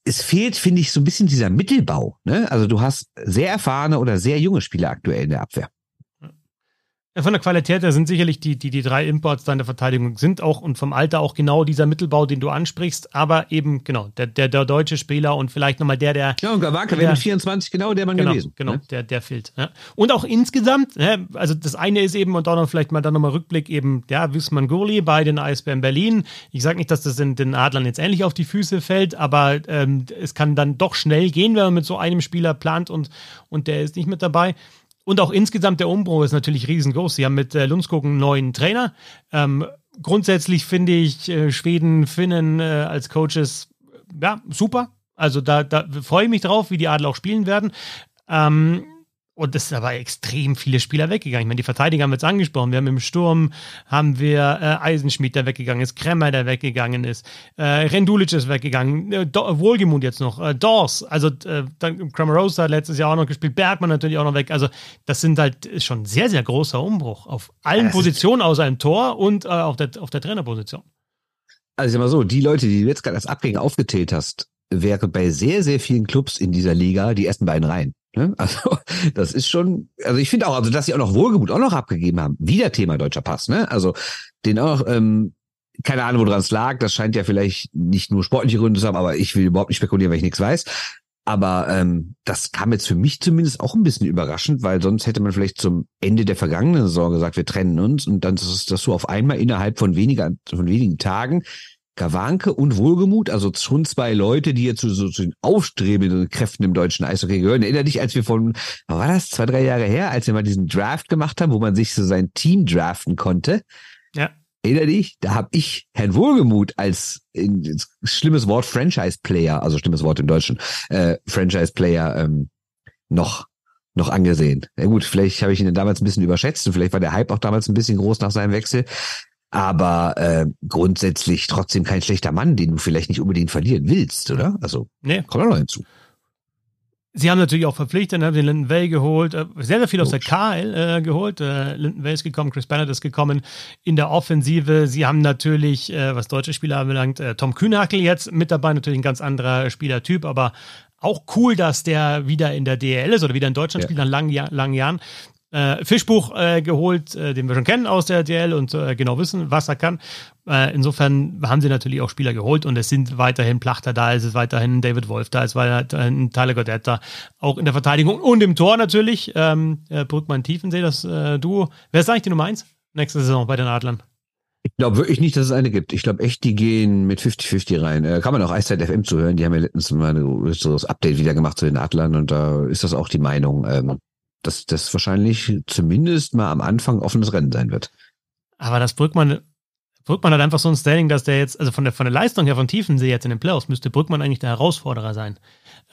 es fehlt, finde ich, so ein bisschen dieser Mittelbau. Ne? Also du hast sehr erfahrene oder sehr junge Spieler aktuell in der Abwehr. Von der Qualität her sind sicherlich die, die, die drei Imports deiner Verteidigung sind auch und vom Alter auch genau dieser Mittelbau, den du ansprichst, aber eben, genau, der, der, der deutsche Spieler und vielleicht nochmal der, der. Ja, und Gawaka wäre mit 24 genau der Mann genau, gewesen. Genau, ne? der, der fehlt. Ja. Und auch insgesamt, ja, also das eine ist eben, und auch noch vielleicht mal dann nochmal Rückblick eben, ja, Wisman Gurli bei den Eisbären Berlin. Ich sage nicht, dass das in den Adlern jetzt ähnlich auf die Füße fällt, aber ähm, es kann dann doch schnell gehen, wenn man mit so einem Spieler plant und, und der ist nicht mit dabei. Und auch insgesamt der Umbruch ist natürlich riesengroß. Sie haben mit äh, Lundskog einen neuen Trainer. Ähm, grundsätzlich finde ich äh, Schweden, Finnen äh, als Coaches ja super. Also da, da freue ich mich drauf, wie die Adler auch spielen werden. Ähm, und es sind aber extrem viele Spieler weggegangen. Ich meine, die Verteidiger haben wir jetzt angesprochen. Wir haben im Sturm, haben wir äh, Eisenschmied, der weggegangen ist, Kremmer, der weggegangen ist, äh, Rendulic ist weggegangen, äh, Wohlgemut jetzt noch, äh, Dors, also äh, dann Cramarosa hat letztes Jahr auch noch gespielt, Bergmann natürlich auch noch weg. Also das sind halt schon sehr, sehr großer Umbruch auf allen Positionen außer im Tor und äh, auf, der, auf der Trainerposition. Also ich sag mal so, die Leute, die du jetzt gerade als Abgänge aufgezählt hast, wäre bei sehr, sehr vielen Clubs in dieser Liga die ersten beiden Reihen. Ne? *laughs* Also das ist schon, also ich finde auch, also dass sie auch noch Wohlgemut auch noch abgegeben haben. Wieder Thema deutscher Pass, ne? Also den auch, ähm, keine Ahnung, woran es lag. Das scheint ja vielleicht nicht nur sportliche Gründe zu haben, aber ich will überhaupt nicht spekulieren, weil ich nichts weiß. Aber ähm, das kam jetzt für mich zumindest auch ein bisschen überraschend, weil sonst hätte man vielleicht zum Ende der vergangenen Saison gesagt, wir trennen uns und dann ist das so auf einmal innerhalb von weniger, von wenigen Tagen Gawanke und Wohlgemut, also schon zwei Leute, die jetzt zu, so, zu den aufstrebenden Kräften im deutschen Eishockey gehören. Erinner dich, als wir von, war das zwei, drei Jahre her, als wir mal diesen Draft gemacht haben, wo man sich so sein Team draften konnte? Ja. Erinner dich, da habe ich Herrn Wohlgemut als in, schlimmes Wort Franchise-Player, also schlimmes Wort im Deutschen, äh, Franchise-Player ähm, noch noch angesehen. Ja gut, vielleicht habe ich ihn damals ein bisschen überschätzt und vielleicht war der Hype auch damals ein bisschen groß nach seinem Wechsel aber äh, grundsätzlich trotzdem kein schlechter Mann, den du vielleicht nicht unbedingt verlieren willst, oder? Also nee. kommt auch noch hinzu. Sie haben natürlich auch verpflichtet, haben den Linden Way geholt, äh, sehr, sehr viel aus der KL äh, geholt. Äh, Linden Way ist gekommen, Chris Bennett ist gekommen in der Offensive. Sie haben natürlich, äh, was deutsche Spieler anbelangt, äh, Tom Kühnhackel jetzt mit dabei, natürlich ein ganz anderer Spielertyp, aber auch cool, dass der wieder in der DL ist oder wieder in Deutschland ja. spielt nach langen, langen Jahren äh, Fischbuch äh, geholt, äh, den wir schon kennen aus der DL und äh, genau wissen, was er kann. Äh, insofern haben sie natürlich auch Spieler geholt und es sind weiterhin Plachter da, es ist weiterhin David Wolf da, es ist weiterhin Tyler Goddard da, auch in der Verteidigung und im Tor natürlich. Ähm, äh, Brückmann Tiefensee, das Duo. Wer ist eigentlich die Nummer eins nächste Saison bei den Adlern? Ich glaube wirklich nicht, dass es eine gibt. Ich glaube echt, die gehen mit 50-50 rein. Äh, kann man auch Eiszeit FM zuhören. Die haben ja letztens mal so das Update wieder gemacht zu den Adlern und da ist das auch die Meinung. Ähm, dass das wahrscheinlich zumindest mal am Anfang offenes Rennen sein wird. Aber das Brückmann, Brückmann hat einfach so ein Standing, dass der jetzt, also von der, von der Leistung her von Tiefensee jetzt in den Playoffs, müsste Brückmann eigentlich der Herausforderer sein.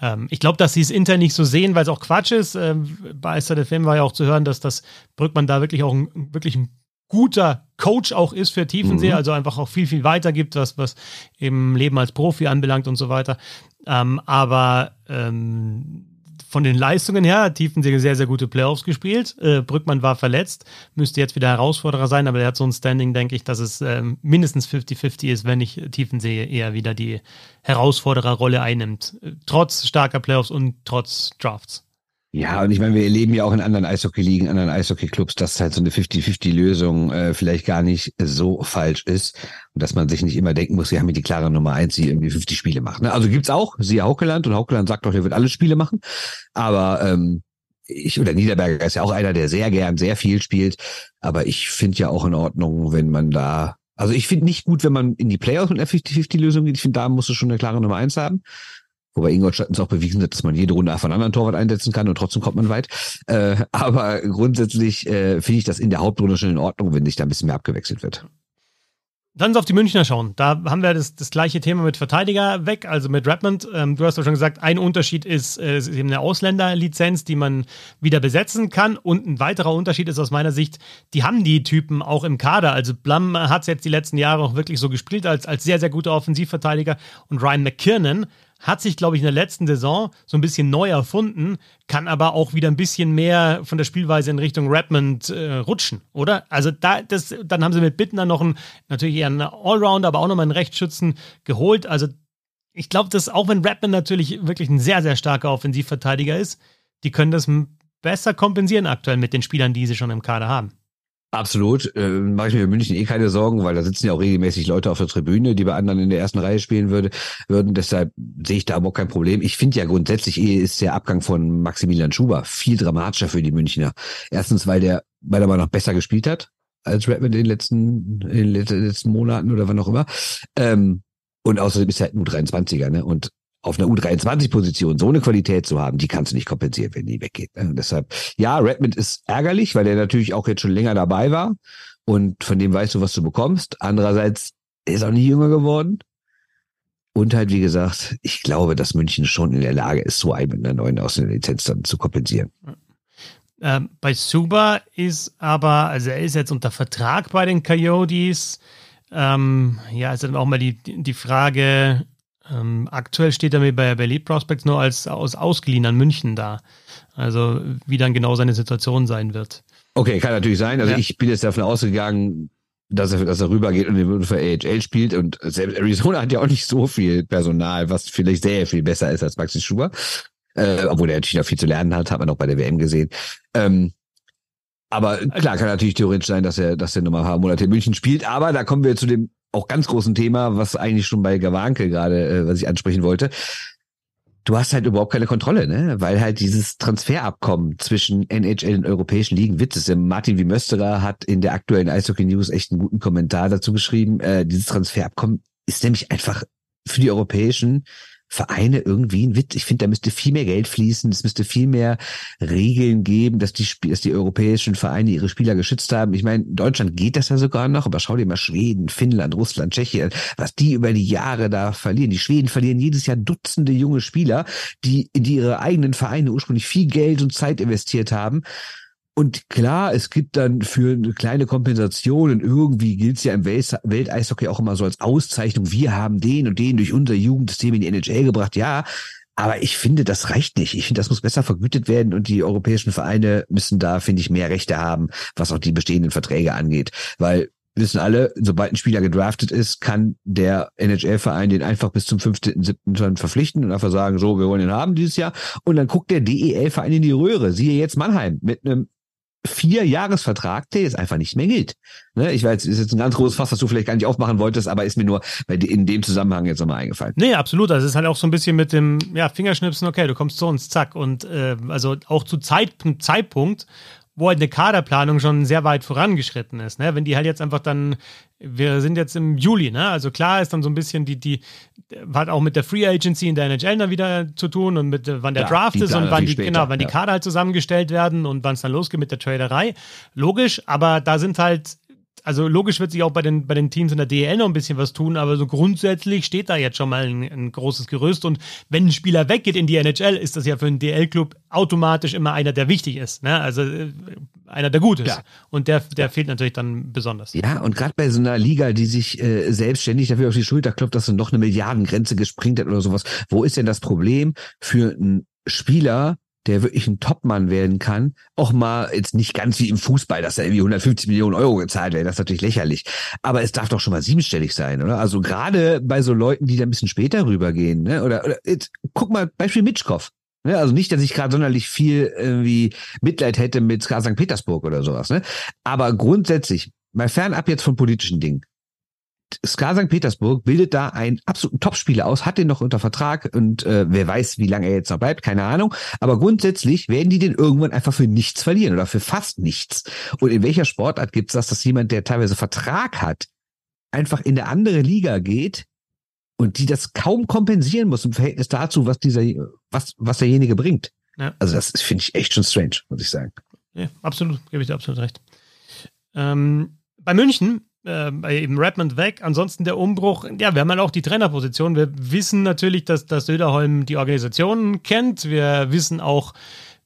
Ähm, ich glaube, dass sie es intern nicht so sehen, weil es auch Quatsch ist. Ähm, bei der Film war ja auch zu hören, dass das Brückmann da wirklich auch ein, wirklich ein guter Coach auch ist für Tiefensee, mhm. also einfach auch viel, viel weiter gibt, was, was eben Leben als Profi anbelangt und so weiter. Ähm, aber ähm, von den Leistungen her hat Tiefensee sehr, sehr gute Playoffs gespielt. Äh, Brückmann war verletzt, müsste jetzt wieder Herausforderer sein, aber er hat so ein Standing, denke ich, dass es ähm, mindestens 50-50 ist, wenn nicht Tiefensee eher wieder die Herausfordererrolle einnimmt. Äh, trotz starker Playoffs und trotz Drafts. Ja, und ich meine, wir erleben ja auch in anderen Eishockey-Ligen, anderen Eishockey-Clubs, dass halt so eine 50-50-Lösung äh, vielleicht gar nicht so falsch ist und dass man sich nicht immer denken muss, wir haben hier die klare Nummer eins, die irgendwie 50 Spiele macht. Ne? Also gibt's auch, siehe Haukeland und Haukeland sagt doch, er wird alle Spiele machen, aber ähm, ich oder Niederberger ist ja auch einer, der sehr gern sehr viel spielt, aber ich finde ja auch in Ordnung, wenn man da also ich finde nicht gut, wenn man in die Playoffs mit einer 50-50-Lösung geht. Ich finde, da musst du schon eine klare Nummer eins haben. Wobei Ingolstadt uns auch bewiesen hat, dass man jede Runde auf einen anderen Torwart einsetzen kann und trotzdem kommt man weit. Äh, aber grundsätzlich äh, finde ich das in der Hauptrunde schon in Ordnung, wenn sich da ein bisschen mehr abgewechselt wird. Dann auf die Münchner schauen. Da haben wir das, das gleiche Thema mit Verteidiger weg, also mit Redmond. Ähm, du hast ja schon gesagt, ein Unterschied ist, äh, ist eben eine Ausländerlizenz, die man wieder besetzen kann. Und ein weiterer Unterschied ist aus meiner Sicht, die haben die Typen auch im Kader. Also Blum hat es jetzt die letzten Jahre auch wirklich so gespielt als, als sehr, sehr guter Offensivverteidiger. Und Ryan McKiernan hat sich, glaube ich, in der letzten Saison so ein bisschen neu erfunden, kann aber auch wieder ein bisschen mehr von der Spielweise in Richtung Redmond äh, rutschen, oder? Also da, das, dann haben sie mit Bittner noch einen, natürlich eher einen Allrounder, aber auch nochmal einen Rechtsschützen geholt. Also ich glaube, dass auch wenn Redmond natürlich wirklich ein sehr, sehr starker Offensivverteidiger ist, die können das besser kompensieren aktuell mit den Spielern, die sie schon im Kader haben. Absolut. Äh, Mache ich mir in München eh keine Sorgen, weil da sitzen ja auch regelmäßig Leute auf der Tribüne, die bei anderen in der ersten Reihe spielen würde, würden. Deshalb sehe ich da aber auch kein Problem. Ich finde ja grundsätzlich eh ist der Abgang von Maximilian Schuber viel dramatischer für die Münchner. Erstens, weil der weil er mal noch besser gespielt hat als Redmond in den letzten, in den letzten Monaten oder wann auch immer. Ähm, und außerdem ist er halt nur 23er, ne? Und auf einer U23-Position so eine Qualität zu haben, die kannst du nicht kompensieren, wenn die weggeht. Ne? Deshalb, ja, Redmond ist ärgerlich, weil der natürlich auch jetzt schon länger dabei war und von dem weißt du, was du bekommst. Andererseits ist er auch nie jünger geworden. Und halt, wie gesagt, ich glaube, dass München schon in der Lage ist, so einen mit einer neuen Außenlizenz dann zu kompensieren. Ähm, bei Suba ist aber, also er ist jetzt unter Vertrag bei den Coyotes. Ähm, ja, ist dann auch mal die, die Frage, ähm, aktuell steht er mir bei, bei Lead Prospects nur als aus ausgeliehen an München da. Also wie dann genau seine Situation sein wird. Okay, kann natürlich sein. Also ja. ich bin jetzt davon ausgegangen, dass er, dass er rübergeht und für AHL spielt und selbst Arizona hat ja auch nicht so viel Personal, was vielleicht sehr viel besser ist als Maxi Schuber. Äh, obwohl er natürlich noch viel zu lernen hat, hat man auch bei der WM gesehen. Ähm, aber klar, kann natürlich theoretisch sein, dass er, dass er nochmal ein paar Monate in München spielt. Aber da kommen wir zu dem auch ganz großen Thema, was eigentlich schon bei Gawanke gerade, äh, was ich ansprechen wollte. Du hast halt überhaupt keine Kontrolle, ne? Weil halt dieses Transferabkommen zwischen NHL und europäischen Ligen Witz ist. Martin Wimösterer hat in der aktuellen Eishockey News echt einen guten Kommentar dazu geschrieben. Äh, dieses Transferabkommen ist nämlich einfach für die europäischen Vereine irgendwie ein Witz. Ich finde, da müsste viel mehr Geld fließen, es müsste viel mehr Regeln geben, dass die, dass die europäischen Vereine ihre Spieler geschützt haben. Ich meine, in Deutschland geht das ja sogar noch, aber schau dir mal Schweden, Finnland, Russland, Tschechien, was die über die Jahre da verlieren. Die Schweden verlieren jedes Jahr Dutzende junge Spieler, die in ihre eigenen Vereine ursprünglich viel Geld und Zeit investiert haben. Und klar, es gibt dann für eine kleine Kompensation und irgendwie gilt es ja im Welteishockey auch immer so als Auszeichnung, wir haben den und den durch unser Jugendsystem in die NHL gebracht, ja. Aber ich finde, das reicht nicht. Ich finde, das muss besser vergütet werden und die europäischen Vereine müssen da, finde ich, mehr Rechte haben, was auch die bestehenden Verträge angeht. Weil wissen alle, sobald ein Spieler gedraftet ist, kann der NHL-Verein den einfach bis zum 15.7. verpflichten und einfach sagen, so, wir wollen ihn haben dieses Jahr. Und dann guckt der DEL-Verein in die Röhre. Siehe jetzt Mannheim mit einem vier Jahresvertrag, der jetzt einfach nicht mehr gilt. Ne? Ich weiß, ist jetzt ein ganz großes Fass, was du vielleicht gar nicht aufmachen wolltest, aber ist mir nur in dem Zusammenhang jetzt nochmal eingefallen. Nee, absolut. Also es ist halt auch so ein bisschen mit dem ja, Fingerschnipsen, okay, du kommst zu uns, zack. Und äh, also auch zu Zeit, Zeitpunkt, wo halt eine Kaderplanung schon sehr weit vorangeschritten ist. Ne? Wenn die halt jetzt einfach dann, wir sind jetzt im Juli, ne? Also klar ist dann so ein bisschen die, die, hat auch mit der Free Agency in der NHL dann wieder zu tun und mit wann der ja, Draft ist und wann die, später, genau, wann ja. die Kader halt zusammengestellt werden und wann es dann losgeht mit der Traderei. Logisch, aber da sind halt also logisch wird sich auch bei den, bei den Teams in der DL noch ein bisschen was tun, aber so grundsätzlich steht da jetzt schon mal ein, ein großes Gerüst. Und wenn ein Spieler weggeht in die NHL, ist das ja für einen DL-Club automatisch immer einer, der wichtig ist. Ne? Also äh, einer, der gut ist. Ja. Und der, der fehlt natürlich dann besonders. Ja, und gerade bei so einer Liga, die sich äh, selbstständig dafür auf die Schulter klopft, dass du noch eine Milliardengrenze gespringt hat oder sowas, wo ist denn das Problem für einen Spieler, der wirklich ein Topmann werden kann, auch mal jetzt nicht ganz wie im Fußball, dass er irgendwie 150 Millionen Euro gezahlt werden, das ist natürlich lächerlich. Aber es darf doch schon mal siebenstellig sein, oder? Also gerade bei so Leuten, die da ein bisschen später rübergehen, ne? Oder, oder jetzt, guck mal, Beispiel Mitschkow. Ne? Also nicht, dass ich gerade sonderlich viel irgendwie Mitleid hätte mit SK St. Petersburg oder sowas, ne? Aber grundsätzlich, mal fernab jetzt von politischen Dingen, SKA St. Petersburg bildet da einen absoluten Topspieler aus, hat den noch unter Vertrag und äh, wer weiß, wie lange er jetzt noch bleibt, keine Ahnung. Aber grundsätzlich werden die den irgendwann einfach für nichts verlieren oder für fast nichts. Und in welcher Sportart gibt es das, dass jemand, der teilweise Vertrag hat, einfach in eine andere Liga geht und die das kaum kompensieren muss im Verhältnis dazu, was dieser, was, was derjenige bringt. Ja. Also das finde ich echt schon strange, muss ich sagen. Ja, absolut, gebe ich dir absolut recht. Ähm, bei München äh, eben Redmond weg. Ansonsten der Umbruch, ja, wir haben halt auch die Trainerposition. Wir wissen natürlich, dass, dass Söderholm die Organisation kennt. Wir wissen auch,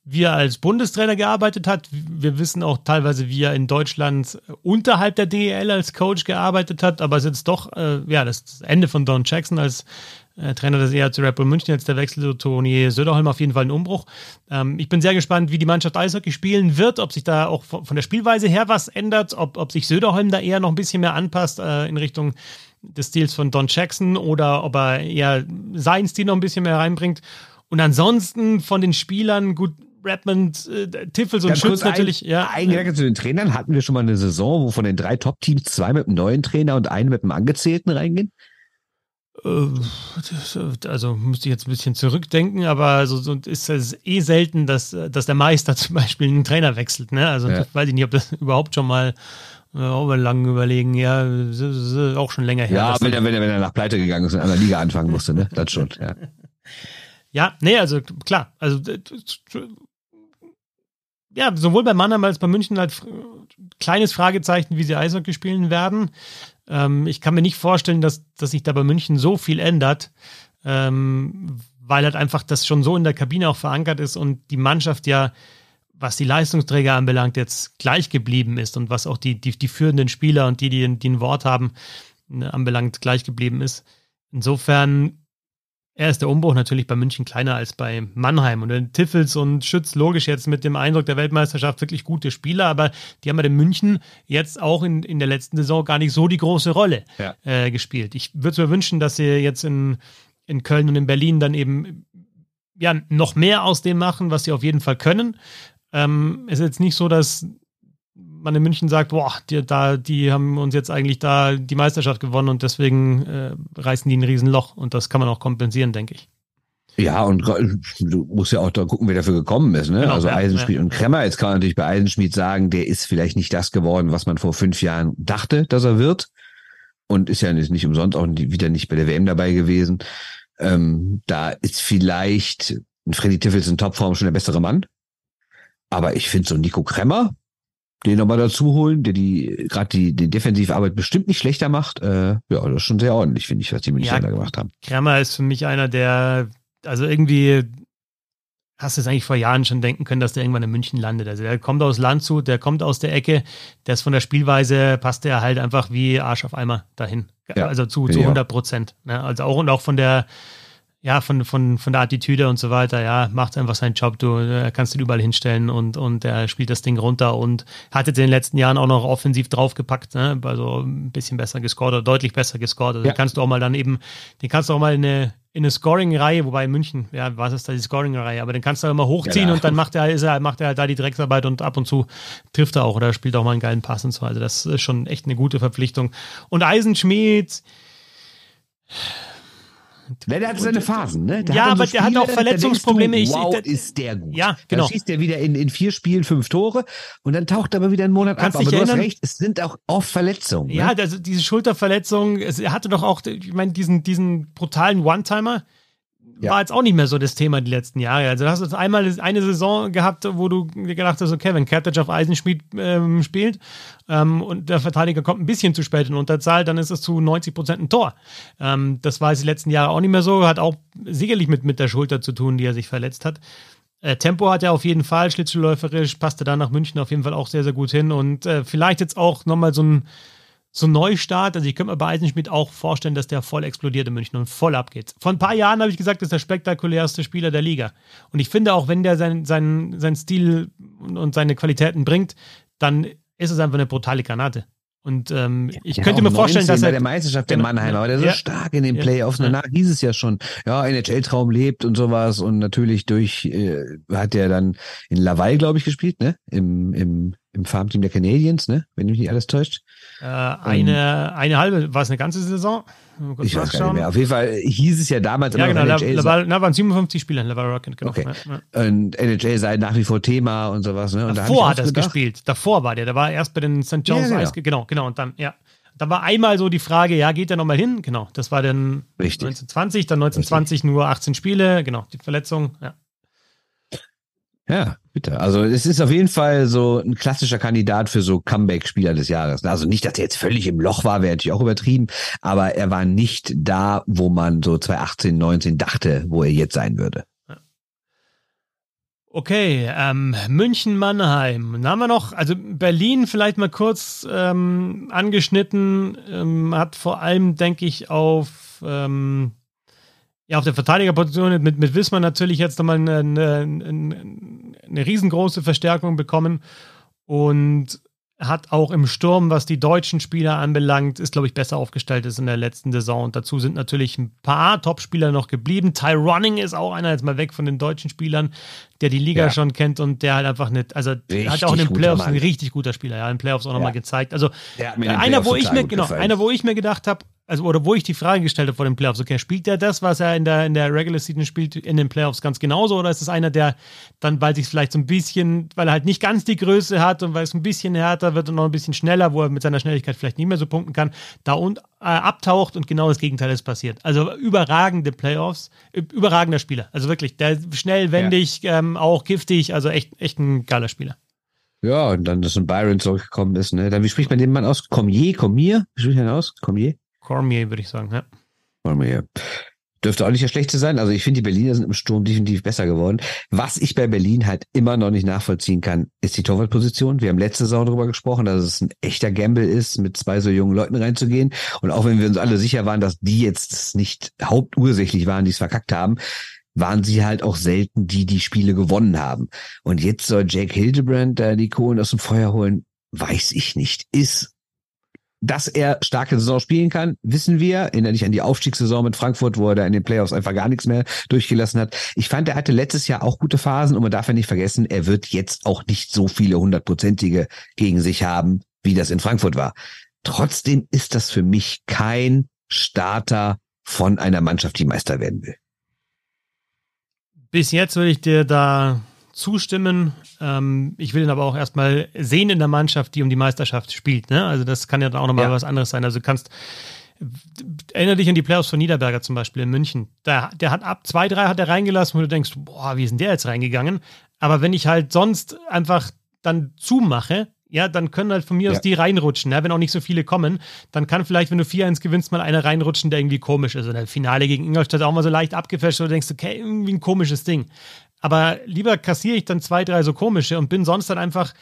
wie er als Bundestrainer gearbeitet hat. Wir wissen auch teilweise, wie er in Deutschland unterhalb der DEL als Coach gearbeitet hat. Aber es ist jetzt doch, äh, ja, das Ende von Don Jackson als äh, Trainer des EHC Red Bull München, jetzt der Wechsel zu Toni Söderholm auf jeden Fall ein Umbruch. Ähm, ich bin sehr gespannt, wie die Mannschaft Eishockey spielen wird, ob sich da auch von der Spielweise her was ändert, ob, ob sich Söderholm da eher noch ein bisschen mehr anpasst äh, in Richtung des Stils von Don Jackson oder ob er eher seinen Stil noch ein bisschen mehr reinbringt. Und ansonsten von den Spielern, gut, Redmond, äh, Tiffels und Ganz Schütz natürlich. Ein, ja. Ein Gedanke zu den Trainern. Hatten wir schon mal eine Saison, wo von den drei Top-Teams zwei mit einem neuen Trainer und einen mit einem Angezählten reingehen? Äh, also müsste ich jetzt ein bisschen zurückdenken, aber so, so ist es eh selten, dass, dass der Meister *laughs* zum Beispiel einen Trainer wechselt. Ne? Also ja. weiß ich nicht, ob das überhaupt schon mal äh, auch lang überlegen, ja, auch schon länger her. Ja, wenn er, wenn, er, wenn er nach Pleite gegangen ist und an der Liga anfangen musste, ne? Das schon, ja. *laughs* Ja, nee, also klar, also ja, sowohl bei Mannheim als bei München halt kleines Fragezeichen, wie sie Eishockey spielen werden. Ähm, ich kann mir nicht vorstellen, dass, dass sich da bei München so viel ändert, ähm, weil halt einfach das schon so in der Kabine auch verankert ist und die Mannschaft ja, was die Leistungsträger anbelangt, jetzt gleich geblieben ist und was auch die, die, die führenden Spieler und die, die, die ein Wort haben, ne, anbelangt, gleich geblieben ist. Insofern er ist der Umbruch natürlich bei München kleiner als bei Mannheim. Und wenn Tiffels und Schütz logisch jetzt mit dem Eindruck der Weltmeisterschaft wirklich gute Spieler, aber die haben bei den München jetzt auch in, in der letzten Saison gar nicht so die große Rolle ja. äh, gespielt. Ich würde mir wünschen, dass sie jetzt in, in Köln und in Berlin dann eben ja noch mehr aus dem machen, was sie auf jeden Fall können. Ähm, es ist jetzt nicht so, dass man in München sagt, boah, die, da, die haben uns jetzt eigentlich da die Meisterschaft gewonnen und deswegen äh, reißen die ein Riesenloch und das kann man auch kompensieren, denke ich. Ja, und du musst ja auch da gucken, wer dafür gekommen ist. Ne? Genau, also ja, Eisenschmied ja. und Kremmer. Jetzt kann man natürlich bei Eisenschmied sagen, der ist vielleicht nicht das geworden, was man vor fünf Jahren dachte, dass er wird. Und ist ja nicht, nicht umsonst auch wieder nicht bei der WM dabei gewesen. Ähm, da ist vielleicht ein Freddy Tiffels in Topform schon der bessere Mann. Aber ich finde so Nico Kremmer, den nochmal dazu holen, der die gerade die, die Defensivarbeit bestimmt nicht schlechter macht. Äh, ja, das ist schon sehr ordentlich, finde ich, was die Münchner ja, gemacht haben. Kremmer ist für mich einer, der, also irgendwie hast du es eigentlich vor Jahren schon denken können, dass der irgendwann in München landet. Also der kommt aus Landshut, der kommt aus der Ecke, der ist von der Spielweise, passt der halt einfach wie Arsch auf Eimer dahin. Ja, also zu, zu 100 Prozent. Ne? Also auch und auch von der ja, von, von, von der Attitüde und so weiter, ja, macht einfach seinen Job, du äh, kannst ihn überall hinstellen und, und er spielt das Ding runter und hat jetzt in den letzten Jahren auch noch offensiv draufgepackt, ne? also ein bisschen besser gescored oder deutlich besser gescored. Also ja. kannst du auch mal dann eben, den kannst du auch mal in eine, in eine Scoring-Reihe, wobei in München, ja, was ist da die Scoring-Reihe, aber den kannst du auch immer hochziehen ja. und dann macht er, ist er, macht er halt da die Drecksarbeit und ab und zu trifft er auch oder spielt auch mal einen geilen Pass und so. Also das ist schon echt eine gute Verpflichtung. Und Eisenschmied, der hat seine Phasen, ne? Der ja, aber so Spiele, der hat auch Verletzungsprobleme. Du, wow, ich, ist der gut. Ja, genau. Dann schießt er wieder in, in vier Spielen fünf Tore und dann taucht er aber wieder einen Monat Kannst ab. Aber du erinnern? hast recht, es sind auch oft Verletzungen. Ja, ne? also diese Schulterverletzung, er hatte doch auch, ich meine, diesen, diesen brutalen One-Timer ja. war jetzt auch nicht mehr so das Thema die letzten Jahre. Also du hast jetzt einmal eine Saison gehabt, wo du gedacht hast, okay, wenn Kertic auf Eisenschmied ähm, spielt ähm, und der Verteidiger kommt ein bisschen zu spät in Unterzahl, dann ist es zu 90 Prozent ein Tor. Ähm, das war es die letzten Jahre auch nicht mehr so, hat auch sicherlich mit, mit der Schulter zu tun, die er sich verletzt hat. Äh, Tempo hat er auf jeden Fall, schlittschuhläuferisch, passte da nach München auf jeden Fall auch sehr, sehr gut hin und äh, vielleicht jetzt auch nochmal so ein so ein Neustart. Also ich könnte mir bei Eisenschmidt auch vorstellen, dass der voll explodiert in München und voll abgeht. Vor ein paar Jahren habe ich gesagt, das ist der spektakulärste Spieler der Liga. Und ich finde auch, wenn der seinen sein, sein Stil und seine Qualitäten bringt, dann ist es einfach eine brutale Granate. Und ähm, ich ja, könnte mir vorstellen, dass er bei der Meisterschaft der genau, Mannheimer, aber der ja, so stark in den Playoffs. Ja, danach hieß es ja schon, ja, NHL-Traum lebt und sowas. Und natürlich durch äh, hat er dann in Laval, glaube ich, gespielt, ne? Im, im, im Farmteam der Canadiens, ne? Wenn mich nicht alles täuscht. Äh, eine, um, eine halbe, war es eine ganze Saison? Ich weiß gar nicht mehr. Auf jeden Fall hieß es ja damals ja, genau, NHL. Laval, na, waren 57 Spieler, Laval Rocket, genau. Okay. Ja, ja. Und NHL sei nach wie vor Thema und sowas. Ne? Und Davor da hat er es gespielt. Davor war der. Der war erst bei den St. John's ja, genau. Ice. Genau, genau. Und dann, ja. Da war einmal so die Frage, ja, geht er nochmal hin? Genau. Das war dann Richtig. 1920, dann 1920 Richtig. nur 18 Spiele. Genau, die Verletzung, ja. Ja, bitte. Also es ist auf jeden Fall so ein klassischer Kandidat für so Comeback-Spieler des Jahres. Also nicht, dass er jetzt völlig im Loch war, wäre natürlich auch übertrieben, aber er war nicht da, wo man so 2018, 19 dachte, wo er jetzt sein würde. Okay, ähm, München, Mannheim. Dann haben wir noch, also Berlin vielleicht mal kurz ähm, angeschnitten, ähm, hat vor allem, denke ich, auf ähm, ja, auf der Verteidigerposition mit, mit Wismar natürlich jetzt nochmal eine, eine, eine riesengroße Verstärkung bekommen und hat auch im Sturm, was die deutschen Spieler anbelangt, ist, glaube ich, besser aufgestellt als in der letzten Saison. Und dazu sind natürlich ein paar Top-Spieler noch geblieben. Ty Running ist auch einer, jetzt mal weg von den deutschen Spielern, der die Liga ja. schon kennt und der halt einfach nicht, also richtig hat auch in den Playoffs ein richtig guter Spieler, ja, in den Playoffs auch ja. nochmal gezeigt. Also einer, wo ich mir, genau, einer, wo ich mir gedacht habe, also oder wo ich die Frage gestellt habe vor den Playoffs, okay, spielt der das, was er in der, in der Regular Season spielt, in den Playoffs ganz genauso? Oder ist es einer, der dann, weil sich vielleicht so ein bisschen, weil er halt nicht ganz die Größe hat und weil es ein bisschen härter wird und noch ein bisschen schneller, wo er mit seiner Schnelligkeit vielleicht nicht mehr so punkten kann, da und, äh, abtaucht und genau das Gegenteil ist passiert. Also überragende Playoffs, überragender Spieler. Also wirklich, der schnell, wendig, ja. ähm, auch giftig, also echt, echt ein geiler Spieler. Ja, und dann, dass ein Byron zurückgekommen ist, ne? Dann, wie spricht man den Mann aus? Cormier, Cormier? Wie spricht man aus? Cormier? Cormier, würde ich sagen, ja. Cormier. Dürfte auch nicht der schlechte sein. Also ich finde, die Berliner sind im Sturm definitiv besser geworden. Was ich bei Berlin halt immer noch nicht nachvollziehen kann, ist die Torwartposition. Wir haben letzte Saison darüber gesprochen, dass es ein echter Gamble ist, mit zwei so jungen Leuten reinzugehen. Und auch wenn wir uns alle sicher waren, dass die jetzt nicht hauptursächlich waren, die es verkackt haben, waren sie halt auch selten die, die Spiele gewonnen haben. Und jetzt soll Jake Hildebrand da die Kohlen aus dem Feuer holen, weiß ich nicht. Ist dass er starke Saison spielen kann, wissen wir. Erinnere dich an die Aufstiegssaison mit Frankfurt, wo er da in den Playoffs einfach gar nichts mehr durchgelassen hat. Ich fand, er hatte letztes Jahr auch gute Phasen und man darf ja nicht vergessen, er wird jetzt auch nicht so viele hundertprozentige gegen sich haben, wie das in Frankfurt war. Trotzdem ist das für mich kein Starter von einer Mannschaft, die Meister werden will. Bis jetzt würde ich dir da zustimmen. Ähm, ich will ihn aber auch erstmal sehen in der Mannschaft, die um die Meisterschaft spielt. Ne? Also das kann ja dann auch nochmal ja. was anderes sein. Also du kannst, erinnere dich an die Playoffs von Niederberger zum Beispiel in München. Der, der hat ab zwei, drei hat er reingelassen, wo du denkst, boah, wie ist denn der jetzt reingegangen? Aber wenn ich halt sonst einfach dann zumache, ja, dann können halt von mir ja. aus die reinrutschen, ja, wenn auch nicht so viele kommen. Dann kann vielleicht, wenn du 4-1 gewinnst, mal einer reinrutschen, der irgendwie komisch ist. Oder der Finale gegen Ingolstadt auch mal so leicht abgefälscht, wo du denkst, okay, irgendwie ein komisches Ding. Aber lieber kassiere ich dann zwei, drei so komische und bin sonst dann einfach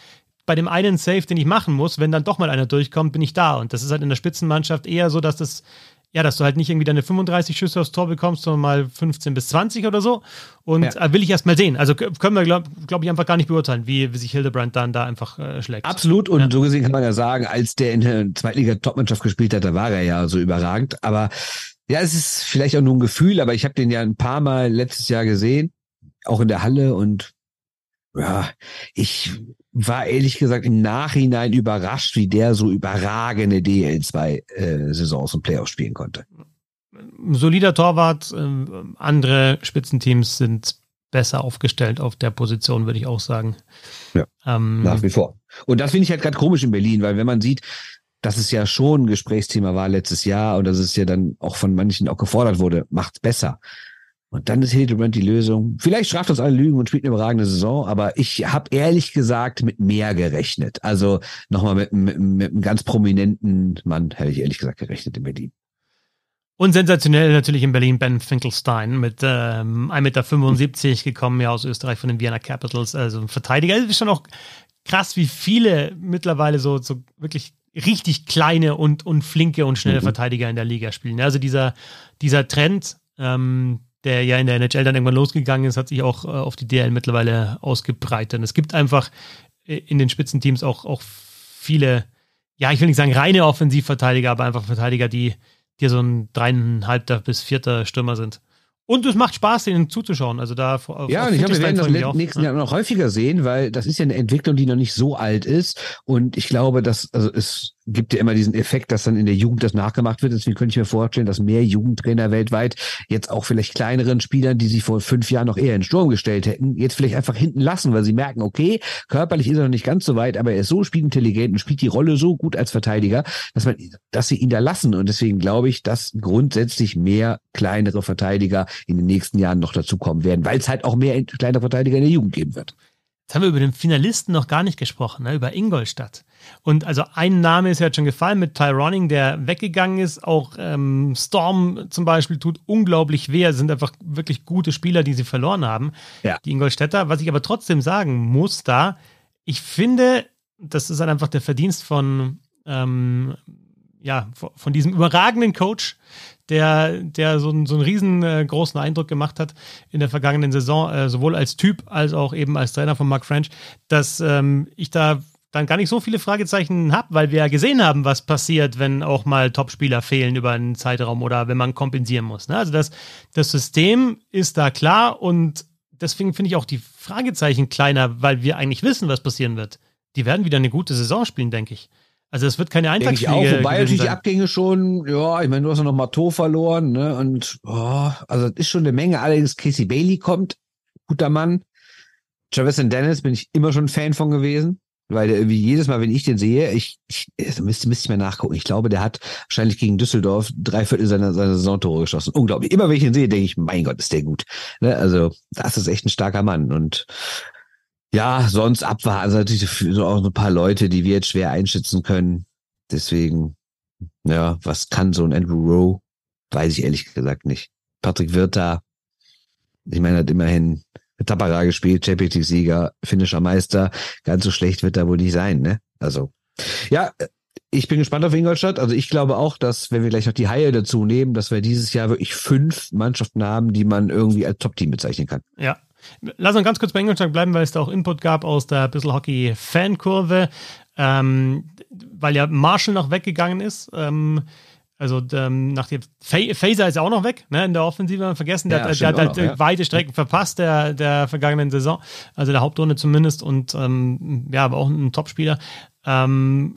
bei dem einen Safe, den ich machen muss, wenn dann doch mal einer durchkommt, bin ich da. Und das ist halt in der Spitzenmannschaft eher so, dass das, ja, dass du halt nicht irgendwie deine 35 Schüsse aufs Tor bekommst, sondern mal 15 bis 20 oder so. Und ja. äh, will ich erst mal sehen. Also können wir, glaube glaub ich, einfach gar nicht beurteilen, wie, wie sich Hildebrand dann da einfach äh, schlägt. Absolut. Und ja. so gesehen kann man ja sagen, als der in der Zweitliga-Topmannschaft gespielt hat, da war er ja so überragend. Aber ja, es ist vielleicht auch nur ein Gefühl, aber ich habe den ja ein paar Mal letztes Jahr gesehen auch in der Halle und ja, ich war ehrlich gesagt im Nachhinein überrascht, wie der so überragende DL2-Saisons äh, und Playoffs spielen konnte. Solider Torwart, äh, andere Spitzenteams sind besser aufgestellt auf der Position, würde ich auch sagen. Ja, ähm, nach wie vor. Und das finde ich halt gerade komisch in Berlin, weil wenn man sieht, dass es ja schon ein Gesprächsthema war letztes Jahr und dass es ja dann auch von manchen auch gefordert wurde, macht's besser Und dann ist Hildebrand die Lösung. Vielleicht straft uns alle Lügen und spielt eine überragende Saison, aber ich habe ehrlich gesagt mit mehr gerechnet. Also nochmal mit, mit, mit einem ganz prominenten Mann hätte ich ehrlich gesagt gerechnet in Berlin. Und sensationell natürlich in Berlin Ben Finkelstein mit ähm, 1,75 Meter gekommen, ja aus Österreich von den Vienna Capitals, also ein Verteidiger. Es ist schon auch krass, wie viele mittlerweile so, so wirklich richtig kleine und, und flinke und schnelle mhm. Verteidiger in der Liga spielen. Also dieser, dieser Trend, ähm, der ja in der NHL dann irgendwann losgegangen ist, hat sich auch äh, auf die DL mittlerweile ausgebreitet. Es gibt einfach äh, in den Spitzenteams auch, auch viele, ja, ich will nicht sagen reine Offensivverteidiger, aber einfach Verteidiger, die, die so ein dreieinhalbter bis vierter Stürmer sind. Und es macht Spaß, denen zuzuschauen. Also da ja, und ich glaube, wir werden das den nächsten Jahren noch häufiger sehen, weil das ist ja eine Entwicklung, die noch nicht so alt ist. Und ich glaube, dass also es gibt ja immer diesen Effekt, dass dann in der Jugend das nachgemacht wird. Deswegen könnte ich mir vorstellen, dass mehr Jugendtrainer weltweit jetzt auch vielleicht kleineren Spielern, die sich vor fünf Jahren noch eher in Sturm gestellt hätten, jetzt vielleicht einfach hinten lassen, weil sie merken, okay, körperlich ist er noch nicht ganz so weit, aber er ist so spielintelligent und spielt die Rolle so gut als Verteidiger, dass man, dass sie ihn da lassen. Und deswegen glaube ich, dass grundsätzlich mehr kleinere Verteidiger in den nächsten Jahren noch dazukommen werden, weil es halt auch mehr kleinere Verteidiger in der Jugend geben wird. Jetzt haben wir über den Finalisten noch gar nicht gesprochen, ne? über Ingolstadt. Und also ein Name ist ja jetzt schon gefallen mit Tyroning, der weggegangen ist. Auch ähm, Storm zum Beispiel tut unglaublich weh. Es sind einfach wirklich gute Spieler, die sie verloren haben, ja. die Ingolstädter. Was ich aber trotzdem sagen muss da, ich finde, das ist halt einfach der Verdienst von, ähm, ja, von diesem überragenden Coach, der, der so, einen, so einen riesengroßen äh, Eindruck gemacht hat in der vergangenen Saison, äh, sowohl als Typ als auch eben als Trainer von Mark French, dass ähm, ich da dann gar nicht so viele Fragezeichen habe, weil wir ja gesehen haben, was passiert, wenn auch mal Topspieler fehlen über einen Zeitraum oder wenn man kompensieren muss. Ne? Also das, das System ist da klar und deswegen finde ich auch die Fragezeichen kleiner, weil wir eigentlich wissen, was passieren wird. Die werden wieder eine gute Saison spielen, denke ich. Also es wird keine Eintagsfliege. Denke ich auch, wobei natürlich die Abgänge schon, ja, ich meine, du hast ja noch Mato verloren, ne, und, oh, also das ist schon eine Menge. Allerdings Casey Bailey kommt, guter Mann. Travis Dennis bin ich immer schon Fan von gewesen, weil der irgendwie jedes Mal, wenn ich den sehe, ich, ich müsste, müsste ich mal nachgucken. Ich glaube, der hat wahrscheinlich gegen Düsseldorf drei Viertel seiner, seiner Saisontore geschossen. Unglaublich. Immer wenn ich ihn sehe, denke ich, mein Gott, ist der gut. Ne? Also, das ist echt ein starker Mann und ja, sonst abwarten. Also natürlich so auch ein paar Leute, die wir jetzt schwer einschätzen können. Deswegen, ja, was kann so ein Andrew Rowe? Weiß ich ehrlich gesagt nicht. Patrick Wirta, ich meine, hat immerhin Tapara gespielt, Champions-Sieger, finnischer Meister. Ganz so schlecht wird er wohl nicht sein, ne? Also, ja, ich bin gespannt auf Ingolstadt. Also ich glaube auch, dass, wenn wir gleich noch die Haie dazu nehmen, dass wir dieses Jahr wirklich fünf Mannschaften haben, die man irgendwie als Top-Team bezeichnen kann. Ja, Lass uns ganz kurz bei Ingolstadt bleiben, weil es da auch Input gab aus der Bissl Hockey Fankurve, ähm, weil ja Marshall noch weggegangen ist. Ähm, also ähm, nach dem Phaser ist ja auch noch weg, ne, in der Offensive vergessen. Der, ja, hat, der hat halt noch, ja. weite Strecken verpasst der, der vergangenen Saison, also der Hauptrunde zumindest und ähm, ja, aber auch ein Topspieler. Ähm,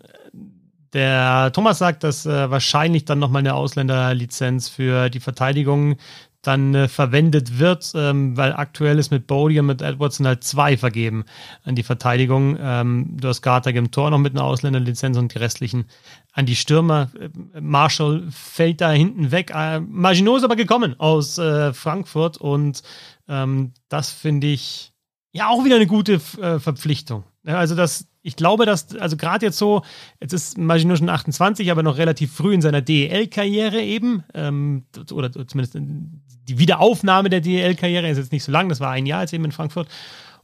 der Thomas sagt, dass äh, wahrscheinlich dann nochmal eine Ausländerlizenz für die Verteidigung dann äh, verwendet wird, ähm, weil aktuell ist mit Bodie und mit Edwardson halt zwei vergeben an die Verteidigung. Ähm, du hast Carter im Tor noch mit einer Ausländerlizenz und die restlichen an die Stürmer. Äh, Marshall fällt da hinten weg. Äh, Maginot ist aber gekommen aus äh, Frankfurt und ähm, das finde ich ja auch wieder eine gute äh, Verpflichtung. Ja, also das, ich glaube, dass, also gerade jetzt so, jetzt ist Maginot schon 28, aber noch relativ früh in seiner DEL-Karriere eben, ähm, oder zumindest die Wiederaufnahme der DEL-Karriere ist jetzt nicht so lang, das war ein Jahr jetzt eben in Frankfurt.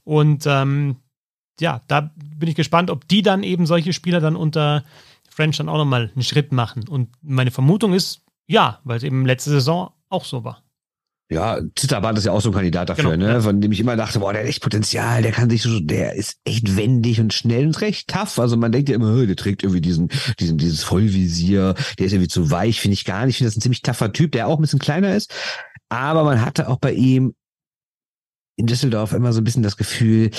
Und ähm, ja, da bin ich gespannt, ob die dann eben solche Spieler dann unter French dann auch nochmal einen Schritt machen. Und meine Vermutung ist, ja, weil es eben letzte Saison auch so war. Ja, Zitterband ist ja auch so ein Kandidat dafür, genau, ne? Von dem ich immer dachte, boah, der hat echt Potenzial, der kann sich so, der ist echt wendig und schnell und recht tough. Also man denkt ja immer, der trägt irgendwie diesen, diesen, dieses Vollvisier, der ist irgendwie zu weich, finde ich gar nicht. Ich finde das ein ziemlich tougher Typ, der auch ein bisschen kleiner ist. Aber man hatte auch bei ihm in Düsseldorf immer so ein bisschen das Gefühl,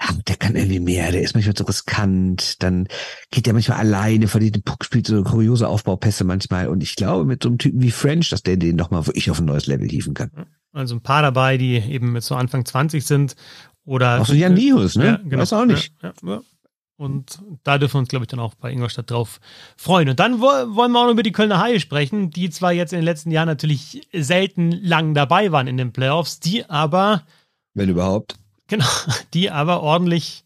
ja, der kann irgendwie mehr, der ist manchmal so riskant, dann geht der manchmal alleine, verliert den Puck, spielt so kuriose Aufbaupässe manchmal. Und ich glaube, mit so einem Typen wie French, dass der den nochmal wirklich auf ein neues Level hieven kann. Also ein paar dabei, die eben mit so Anfang 20 sind oder. Auch so Jan Nius, ne? Ja, genau. Weiß auch nicht. Ja, ja, Und da dürfen wir uns, glaube ich, dann auch bei Ingolstadt drauf freuen. Und dann wollen wir auch noch über die Kölner Haie sprechen, die zwar jetzt in den letzten Jahren natürlich selten lang dabei waren in den Playoffs, die aber. Wenn überhaupt. Genau, *laughs* die aber ordentlich,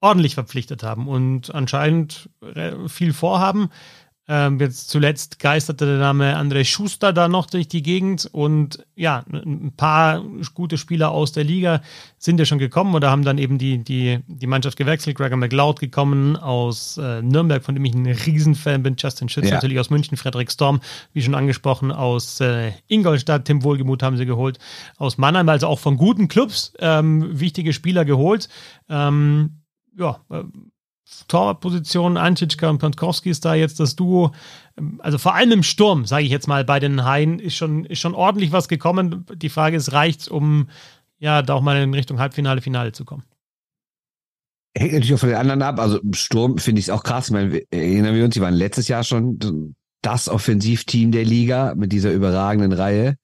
ordentlich verpflichtet haben und anscheinend viel vorhaben. Ähm, jetzt zuletzt geisterte der Name André Schuster da noch durch die Gegend und ja, ein paar gute Spieler aus der Liga sind ja schon gekommen oder haben dann eben die, die, die Mannschaft gewechselt. Gregor McLeod gekommen aus äh, Nürnberg, von dem ich ein Riesenfan bin. Justin Schütz ja. natürlich aus München, Frederik Storm, wie schon angesprochen, aus äh, Ingolstadt, Tim Wohlgemuth haben sie geholt, aus Mannheim, also auch von guten Clubs ähm, wichtige Spieler geholt. Ähm, ja, Torposition, Antitschka und Pankowski ist da jetzt das Duo. Also vor allem im Sturm, sage ich jetzt mal, bei den Haien ist schon, ist schon ordentlich was gekommen. Die Frage ist, reicht es, um ja da auch mal in Richtung Halbfinale, Finale zu kommen? Hängt natürlich auch von den anderen ab. Also im Sturm finde ich es auch krass. Ich meine, erinnern wir uns, die waren letztes Jahr schon das Offensivteam der Liga mit dieser überragenden Reihe.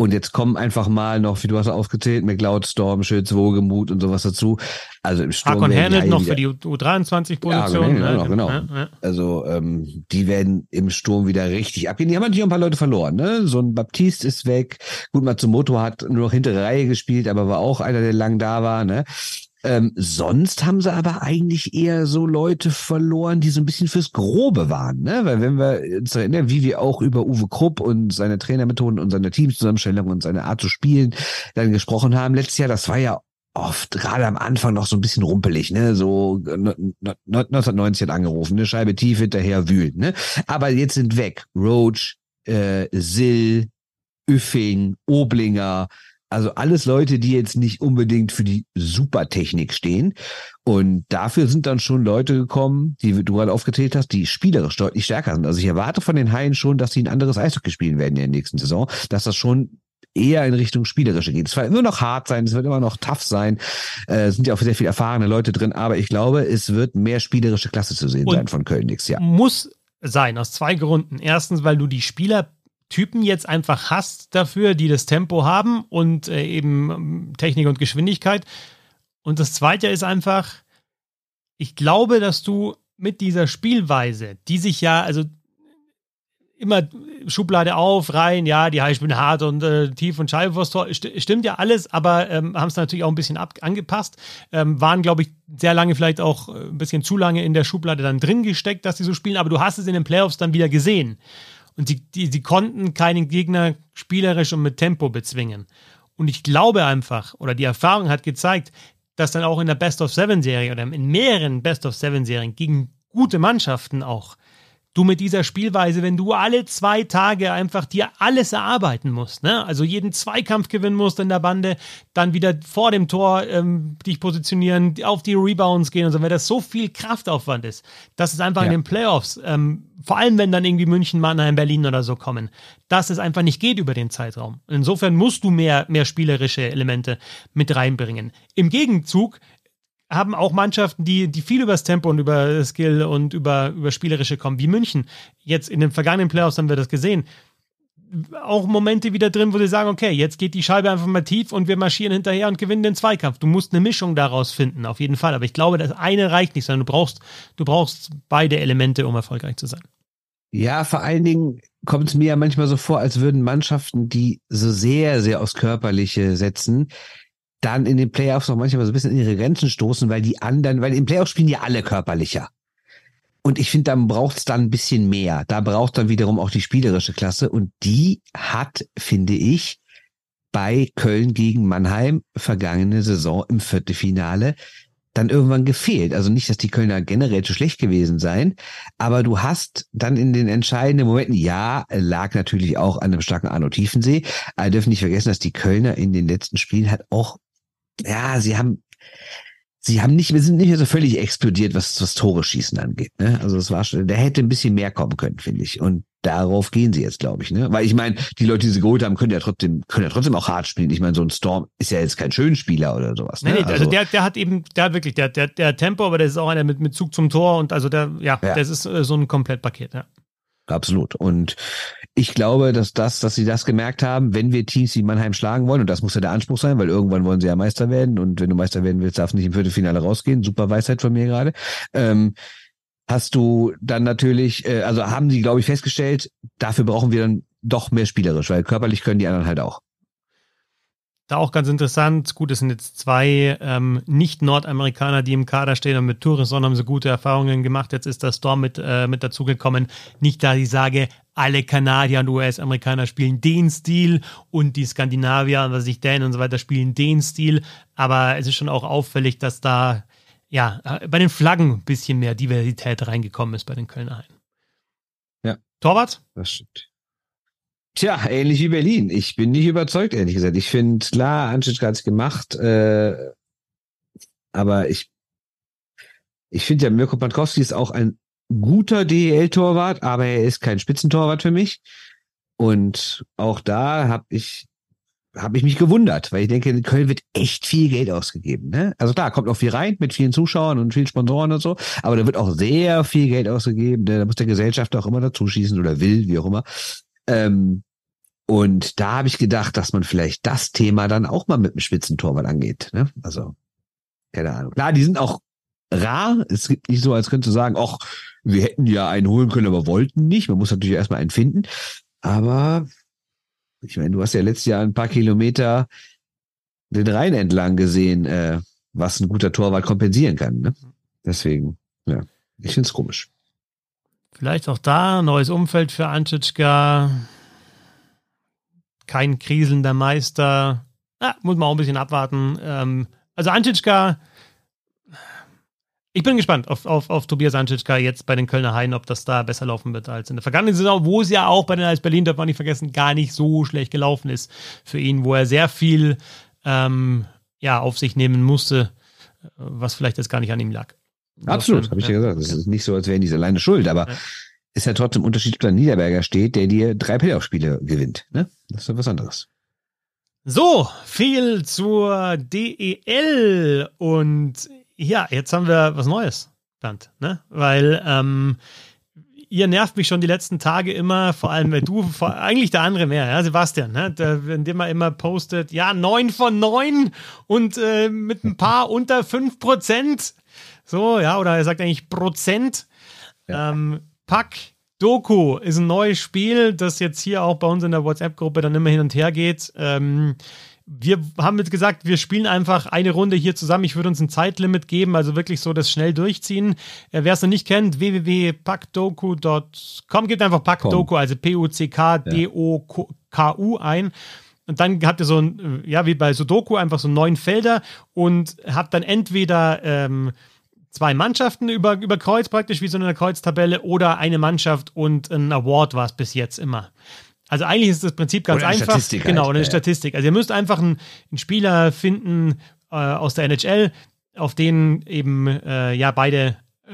Und jetzt kommen einfach mal noch, wie du hast aufgezählt, McLeod, Storm, Schütz, Wogemut und sowas dazu. Also im Sturm. Hakon Hernett noch für die U23-Position. Ja, genau, genau. Ja, ja. Also ähm, die werden im Sturm wieder richtig abgehen. Die haben natürlich auch ein paar Leute verloren. Ne? So ein Baptiste ist weg. Gut, Matsumoto hat nur noch hintere Reihe gespielt, aber war auch einer, der lang da war. Ne? Ähm, sonst haben sie aber eigentlich eher so Leute verloren, die so ein bisschen fürs Grobe waren, ne? Weil wenn wir uns erinnern, wie wir auch über Uwe Krupp und seine Trainermethoden und seine Teamzusammenstellung und seine Art zu spielen dann gesprochen haben letztes Jahr, das war ja oft gerade am Anfang noch so ein bisschen rumpelig, ne? So 1990 hat angerufen, ne? Scheibe tief hinterher wühlen, ne? Aber jetzt sind weg Roach, äh, Sill, Üffing, Oblinger, also alles Leute, die jetzt nicht unbedingt für die Supertechnik stehen. Und dafür sind dann schon Leute gekommen, die du gerade aufgezählt hast, die spielerisch deutlich stärker sind. Also ich erwarte von den Haien schon, dass sie ein anderes Eishockey spielen werden in der nächsten Saison, dass das schon eher in Richtung Spielerische geht. Es wird immer noch hart sein, es wird immer noch tough sein. Äh, es sind ja auch sehr viel erfahrene Leute drin, aber ich glaube, es wird mehr spielerische Klasse zu sehen Und sein von Köln nächstes Jahr. Muss sein, aus zwei Gründen. Erstens, weil du die Spieler Typen jetzt einfach hast dafür, die das Tempo haben und äh, eben ähm, Technik und Geschwindigkeit. Und das Zweite ist einfach, ich glaube, dass du mit dieser Spielweise, die sich ja, also immer Schublade auf, rein, ja, die High spielen hart und äh, tief und Scheibe vors Tor, st stimmt ja alles, aber ähm, haben es natürlich auch ein bisschen ab angepasst, ähm, waren, glaube ich, sehr lange vielleicht auch äh, ein bisschen zu lange in der Schublade dann drin gesteckt, dass sie so spielen, aber du hast es in den Playoffs dann wieder gesehen. Und sie, die, sie konnten keinen Gegner spielerisch und mit Tempo bezwingen. Und ich glaube einfach, oder die Erfahrung hat gezeigt, dass dann auch in der Best of Seven Serie oder in mehreren Best of Seven Serien gegen gute Mannschaften auch du mit dieser Spielweise, wenn du alle zwei Tage einfach dir alles erarbeiten musst, ne? also jeden Zweikampf gewinnen musst in der Bande, dann wieder vor dem Tor ähm, dich positionieren, auf die Rebounds gehen und so, wenn das so viel Kraftaufwand ist, dass es einfach ja. in den Playoffs, ähm, vor allem wenn dann irgendwie München, Mannheim, Berlin oder so kommen, dass es einfach nicht geht über den Zeitraum. Insofern musst du mehr, mehr spielerische Elemente mit reinbringen. Im Gegenzug haben auch Mannschaften, die, die viel über das Tempo und über Skill und über, über Spielerische kommen, wie München. Jetzt in den vergangenen Playoffs haben wir das gesehen. Auch Momente wieder drin, wo sie sagen, okay, jetzt geht die Scheibe einfach mal tief und wir marschieren hinterher und gewinnen den Zweikampf. Du musst eine Mischung daraus finden, auf jeden Fall. Aber ich glaube, das eine reicht nicht, sondern du brauchst, du brauchst beide Elemente, um erfolgreich zu sein. Ja, vor allen Dingen kommt es mir ja manchmal so vor, als würden Mannschaften, die so sehr, sehr aufs Körperliche setzen, dann in den Playoffs noch manchmal so ein bisschen in ihre Grenzen stoßen, weil die anderen, weil in Playoffs spielen ja alle körperlicher. Und ich finde, dann braucht es dann ein bisschen mehr. Da braucht dann wiederum auch die spielerische Klasse. Und die hat, finde ich, bei Köln gegen Mannheim vergangene Saison im Viertelfinale dann irgendwann gefehlt. Also nicht, dass die Kölner generell zu schlecht gewesen seien, aber du hast dann in den entscheidenden Momenten, ja, lag natürlich auch an einem starken Arno Tiefensee, aber dürfen nicht vergessen, dass die Kölner in den letzten Spielen halt auch ja, sie haben, sie haben nicht, wir sind nicht mehr so völlig explodiert, was was Tore schießen angeht. Ne? Also es war schon, da hätte ein bisschen mehr kommen können, finde ich. Und darauf gehen sie jetzt, glaube ich. Ne? Weil ich meine, die Leute, die sie geholt haben, können ja trotzdem, können ja trotzdem auch hart spielen. Ich meine, so ein Storm ist ja jetzt kein Schönspieler oder sowas. Ne? Nee, nee, also, also der, der hat eben, der hat wirklich, der, der, der Tempo, aber der ist auch einer mit, mit Zug zum Tor und also der, ja, ja. das ist äh, so ein Komplettpaket, ja. Absolut. Und Ich glaube, dass das, dass sie das gemerkt haben, wenn wir Teams wie Mannheim schlagen wollen, und das muss ja der Anspruch sein, weil irgendwann wollen sie ja Meister werden und wenn du Meister werden willst, darfst du nicht im Viertelfinale rausgehen. Super Weisheit von mir gerade. Ähm, hast du dann natürlich, äh, also haben sie, glaube ich, festgestellt, dafür brauchen wir dann doch mehr spielerisch, weil körperlich können die anderen halt auch. Da auch ganz interessant, gut, es sind jetzt zwei ähm, Nicht-Nordamerikaner, die im Kader stehen und mit Tourisson haben sie gute Erfahrungen gemacht. Jetzt ist der Storm mit, äh, mit dazugekommen. Nicht, da ich sage, alle Kanadier und US-Amerikaner spielen den Stil und die Skandinavier, was ich Dänen und so weiter, spielen den Stil. Aber es ist schon auch auffällig, dass da ja bei den Flaggen ein bisschen mehr Diversität reingekommen ist bei den Kölner Haien. Ja. Torwart? Das stimmt. Tja, ähnlich wie Berlin. Ich bin nicht überzeugt, ehrlich gesagt. Ich finde, klar, Anschitsch hat es gemacht, äh, aber ich, ich finde ja, Mirko Pankowski ist auch ein guter DEL-Torwart, aber er ist kein Spitzentorwart für mich. Und auch da habe ich habe ich mich gewundert, weil ich denke, in Köln wird echt viel Geld ausgegeben. Ne? Also klar, kommt auch viel rein mit vielen Zuschauern und vielen Sponsoren und so, aber da wird auch sehr viel Geld ausgegeben. Da muss der Gesellschaft auch immer dazu schießen oder will, wie auch immer. Ähm, und da habe ich gedacht, dass man vielleicht das Thema dann auch mal mit dem Spitzentorwart angeht. Ne? Also, keine Ahnung. Klar, die sind auch rar. Es gibt nicht so, als könntest du sagen, ach, wir hätten ja einen holen können, aber wollten nicht. Man muss natürlich erstmal einen finden. Aber ich meine, du hast ja letztes Jahr ein paar Kilometer den Rhein entlang gesehen, äh, was ein guter Torwart kompensieren kann. Ne? Deswegen, ja, ich finde es komisch. Vielleicht auch da, neues Umfeld für Antitschka. Kein kriselnder Meister. Ah, muss man auch ein bisschen abwarten. Ähm, also Antitschka, ich bin gespannt auf, auf, auf Tobias Antitschka jetzt bei den Kölner Haien, ob das da besser laufen wird als in der vergangenen Saison, wo es ja auch bei den als Berlin, darf man nicht vergessen, gar nicht so schlecht gelaufen ist für ihn, wo er sehr viel ähm, ja, auf sich nehmen musste, was vielleicht jetzt gar nicht an ihm lag. Absolut, habe ich ja gesagt. Es ist nicht so, als wären die alleine schuld, aber ja. ist ja trotzdem Unterschied, ob da Niederberger steht, der dir drei Playoff-Spiele gewinnt. Ne? Das ist ja was anderes. So, viel zur DEL und ja, jetzt haben wir was Neues, Bernd, ne? Weil ähm, ihr nervt mich schon die letzten Tage immer, vor allem weil du, vor, eigentlich der andere mehr, ja, Sebastian, ne? Der, indem er immer postet, ja, neun von neun und äh, mit ein paar *laughs* unter fünf Prozent. So, ja, oder er sagt eigentlich Prozent. Ja. Ähm, Pack Doku ist ein neues Spiel, das jetzt hier auch bei uns in der WhatsApp-Gruppe dann immer hin und her geht. Ähm, wir haben jetzt gesagt, wir spielen einfach eine Runde hier zusammen. Ich würde uns ein Zeitlimit geben, also wirklich so das schnell durchziehen. Äh, Wer es noch nicht kennt, www.packdoku.com, gibt einfach Packdoku, also P-U-C-K-D-O-K-U ein. Und dann habt ihr so ein, ja, wie bei Sudoku, einfach so neun Felder und habt dann entweder ähm, zwei Mannschaften über, über Kreuz praktisch, wie so eine Kreuztabelle, oder eine Mannschaft und ein Award war es bis jetzt immer. Also eigentlich ist das Prinzip ganz einfach. Statistik genau, halt. eine ja. Statistik. Also ihr müsst einfach einen, einen Spieler finden äh, aus der NHL, auf den eben äh, ja beide äh,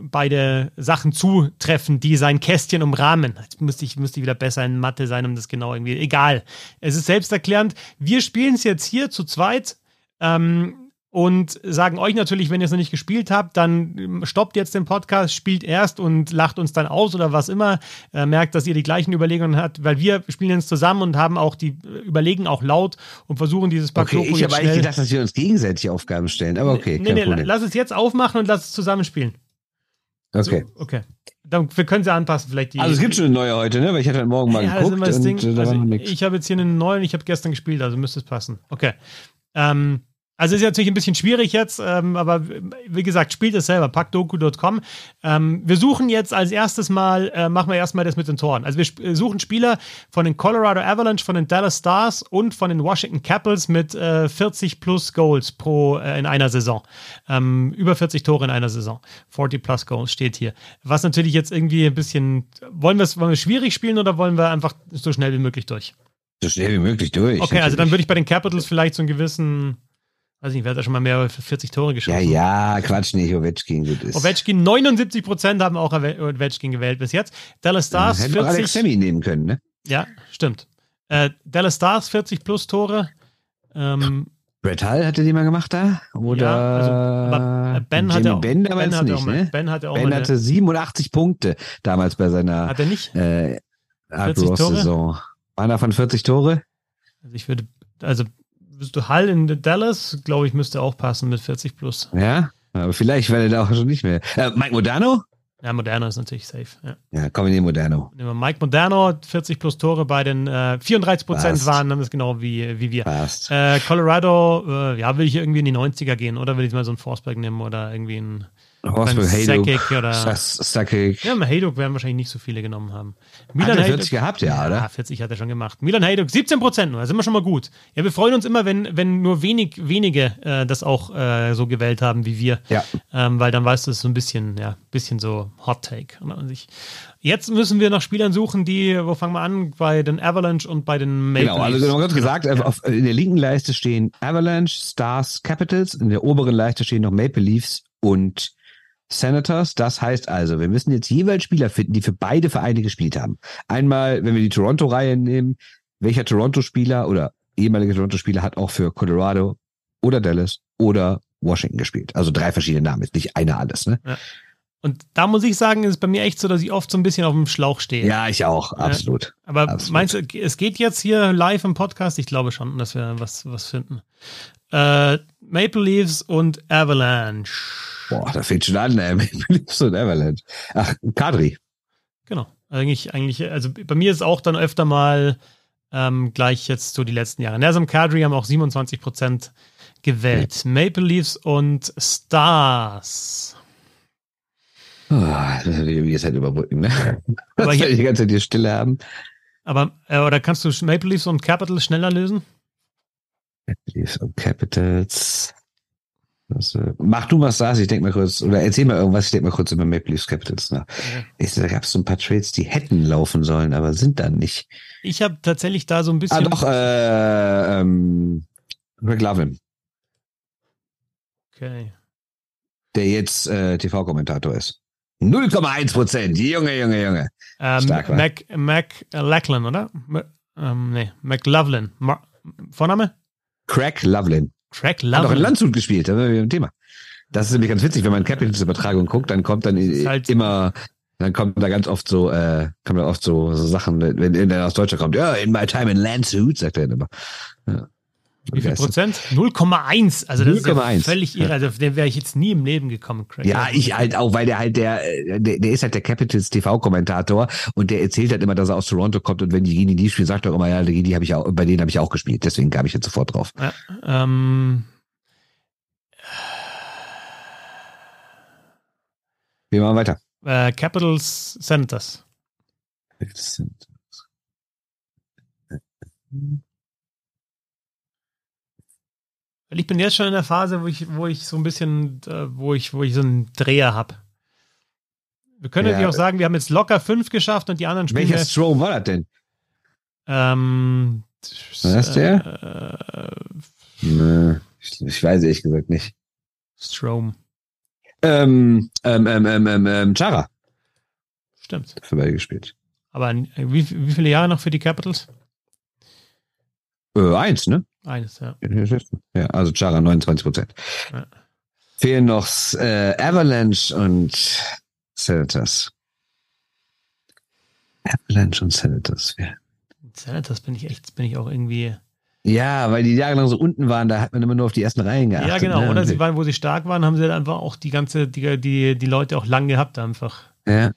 beide Sachen zutreffen, die sein Kästchen umrahmen. Jetzt müsste ich, müsste ich wieder besser in Mathe sein, um das genau irgendwie. Egal. Es ist selbsterklärend. Wir spielen es jetzt hier zu zweit. Ähm, und sagen euch natürlich, wenn ihr es noch nicht gespielt habt, dann stoppt jetzt den Podcast, spielt erst und lacht uns dann aus oder was immer. Äh, merkt, dass ihr die gleichen Überlegungen habt, weil wir spielen jetzt zusammen und haben auch die überlegen auch laut und versuchen dieses Paket. Okay, ich habe eigentlich gedacht, dass wir uns gegenseitig Aufgaben stellen, aber okay. Nee, nee, Problem. lass es jetzt aufmachen und lass es zusammenspielen. Okay. So, okay. Dann, wir können sie anpassen, vielleicht die. Also es gibt schon eine neue heute, ne? Weil ich hatte heute Morgen mal ja, geguckt. Das Ding. Und, äh, also, ich habe jetzt hier einen neuen, ich habe gestern gespielt, also müsste es passen. Okay. Ähm, also ist natürlich ein bisschen schwierig jetzt, ähm, aber wie gesagt, spielt es selber, packdoku.com. Ähm, wir suchen jetzt als erstes mal, äh, machen wir erstmal das mit den Toren. Also wir äh, suchen Spieler von den Colorado Avalanche, von den Dallas Stars und von den Washington Capitals mit äh, 40 plus Goals pro äh, in einer Saison. Ähm, über 40 Tore in einer Saison. 40 plus Goals steht hier. Was natürlich jetzt irgendwie ein bisschen, wollen wir es wollen wir schwierig spielen oder wollen wir einfach so schnell wie möglich durch? So schnell wie möglich durch. Okay, natürlich. also dann würde ich bei den Capitals vielleicht so einen gewissen Weiß nicht, wer hat da schon mal mehr als 40 Tore geschossen? Ja, ja, Quatsch nicht, Ovechkin gut ist. Ovechkin, 79 Prozent haben auch Ovechkin gewählt bis jetzt. Dallas Stars, ja, 40. Alex Sammy nehmen können, ne? Ja, stimmt. Äh, Dallas Stars, 40 plus Tore. Ähm, Brett Hall hatte die mal gemacht da? Oder ja, also, aber Ben hatte auch, Ben, ben hatte nicht, auch mal, Ben hatte auch Ben hatte 87 Punkte damals bei seiner. Hat er nicht? Äh, 40 Tore? Saison. Einer von 40 Tore? Also ich würde, also Hall in Dallas, glaube ich, müsste auch passen mit 40 plus. Ja, aber vielleicht, weil er da auch schon nicht mehr. Äh, Mike Modano? Ja, Moderno ist natürlich safe. Ja, ja kommen wir in Moderno. Nehmen wir Mike Moderno, 40 plus Tore bei den äh, 34 Prozent waren, dann ist genau wie, wie wir. Passt. Äh, Colorado, äh, ja, will ich irgendwie in die 90er gehen oder will ich mal so einen Forsberg nehmen oder irgendwie einen Horsburg, Hayduk, oder Sakic. Ja, Hayduk werden wahrscheinlich nicht so viele genommen haben. Milan hat er 40 Hayduk, gehabt, ja, oder? Ja, 40 hat er schon gemacht. Milan Hayduk, 17 Prozent nur, da sind wir schon mal gut. Ja, wir freuen uns immer, wenn, wenn nur wenig, wenige äh, das auch äh, so gewählt haben wie wir. Ja. Ähm, weil dann weißt du, es ist so ein bisschen, ja, bisschen so Hot Take. Jetzt müssen wir nach Spielern suchen, die, wo fangen wir an? Bei den Avalanche und bei den Maple Genau, also noch ganz gesagt, ja. auf, in der linken Leiste stehen Avalanche, Stars, Capitals, in der oberen Leiste stehen noch Maple Leafs und Senators. Das heißt also, wir müssen jetzt jeweils Spieler finden, die für beide Vereine gespielt haben. Einmal, wenn wir die Toronto-Reihe nehmen, welcher Toronto-Spieler oder ehemaliger Toronto-Spieler hat auch für Colorado oder Dallas oder Washington gespielt. Also drei verschiedene Namen, ist nicht einer alles. Ne? Ja. Und da muss ich sagen, ist es bei mir echt so, dass ich oft so ein bisschen auf dem Schlauch stehe. Ja, ich auch, absolut. Ja, aber absolut. meinst du, es geht jetzt hier live im Podcast? Ich glaube schon, dass wir was, was finden. Äh, Maple Leafs und Avalanche. Boah, da fehlt schon an, ey. Maple Leafs und Avalanche. Ach, Kadri. Genau. Eigentlich, eigentlich, also bei mir ist auch dann öfter mal ähm, gleich jetzt so die letzten Jahre. Nazem Kadri haben auch 27 Prozent gewählt. Ja. Maple Leafs und Stars. Oh, das ist halt überbrücken, ne? Aber hier, die ganze Zeit die Stille haben. Aber, äh, oder kannst du Maple Leafs und Capitals schneller lösen? Maple Leafs und Capitals. Das, äh, mach du was sagst, ich denke mal kurz, oder erzähl mal irgendwas, ich denke mal kurz über Maple Leafs Capitals nach. Ja. Ich, da gab es so ein paar Trades, die hätten laufen sollen, aber sind dann nicht. Ich habe tatsächlich da so ein bisschen. Ah, doch, äh, ähm, Greg Lovin. Okay. Der jetzt äh, TV-Kommentator ist. 0,1 Prozent, Junge, Junge, Junge. Ähm, Stark, Mac, Mac Lachlan, oder? Ähm, nee, McLaughlin. Vorname? Craig Loveland. Craig Loveland. Hat auch in Landshut gespielt, da sind wir im Thema. Das ist nämlich ganz witzig, wenn man Capitals-Übertragung guckt, dann kommt dann halt immer, dann kommt da ganz oft so, äh, kommt da oft so, so Sachen, wenn, wenn der aus Deutschland kommt, ja, in my time in Landshut, sagt er dann immer. Ja. Wie viel Prozent? 0,1. Also das 0, ist ja völlig irre. Also auf den wäre ich jetzt nie im Leben gekommen, Craig. Ja, ich halt auch, weil der halt der, der, der ist halt der Capitals TV-Kommentator und der erzählt halt immer, dass er aus Toronto kommt und wenn die gegen die spielen, sagt er immer, ja, die, die habe ich auch, bei denen habe ich auch gespielt. Deswegen kam ich jetzt sofort drauf. Ja, ähm, Wir machen weiter. Äh, Capitals Senators. Senators. Weil ich bin jetzt schon in der Phase, wo ich, wo ich so ein bisschen, äh, wo ich, wo ich so einen Dreher habe. Wir können ja. natürlich auch sagen, wir haben jetzt locker fünf geschafft und die anderen spielen. Welcher Strom war das denn? Ähm, war das der? Äh, nee, ich, ich, weiß ehrlich gesagt nicht. Strom. Ähm, ähm, ähm, ähm, ähm, ähm Chara. Stimmt. Für beide gespielt. Aber wie, wie viele Jahre noch für die Capitals? Äh, eins, ne? Eines, ja. Ja, also Chara 29 Prozent. Ja. Fehlen noch äh, Avalanche und Senators. Avalanche und Senators. Ja. Senators bin ich echt, bin ich auch irgendwie. Ja, weil die jahrelang so unten waren, da hat man immer nur auf die ersten Reihen geachtet. Ja, genau. Ne? Oder sie waren, wo sie stark waren, haben sie dann einfach auch die ganze, die, die, die Leute auch lang gehabt einfach. Ja.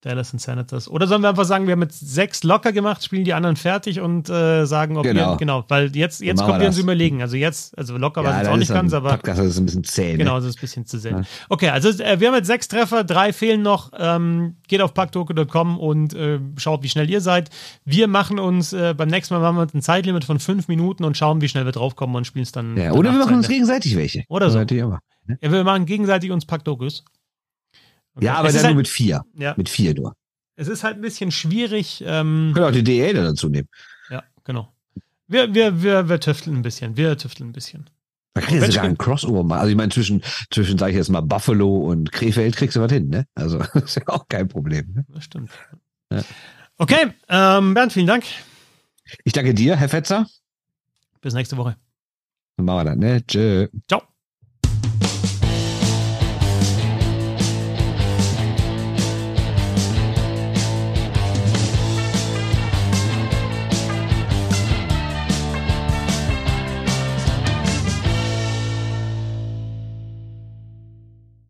Dallas und Senators. Oder sollen wir einfach sagen, wir haben jetzt sechs locker gemacht, spielen die anderen fertig und äh, sagen, ob genau. wir, genau, weil jetzt, jetzt kommen wir uns überlegen. Also jetzt, also locker, ja, jetzt auch nicht ganz, aber. Podcast ist ein bisschen zäh. Ne? Genau, das ist ein bisschen zu zäh. Ja. Okay, also äh, wir haben jetzt sechs Treffer, drei fehlen noch. Ähm, geht auf packtoke.com und äh, schaut, wie schnell ihr seid. Wir machen uns, äh, beim nächsten Mal machen wir uns ein Zeitlimit von fünf Minuten und schauen, wie schnell wir draufkommen und spielen es dann. Ja, oder wir machen uns gegenseitig welche. Oder so. Ja, wir machen gegenseitig uns Packtokes. Okay. Ja, aber es dann halt, nur mit vier. Ja. Mit vier nur. Es ist halt ein bisschen schwierig. Ähm, Können auch die DA dazu nehmen. Ja, genau. Wir, wir, wir, wir tüfteln ein bisschen. Wir tüfteln ein bisschen. Man kann ja sogar ein Crossover machen. Also ich meine, zwischen, zwischen, sage ich jetzt mal, Buffalo und Krefeld kriegst du was hin, ne? Also das *laughs* ist ja auch kein Problem. Ne? Das stimmt. Ja. Okay, ähm, Bernd, vielen Dank. Ich danke dir, Herr Fetzer. Bis nächste Woche. Dann machen wir das, ne? Tschö. Ciao.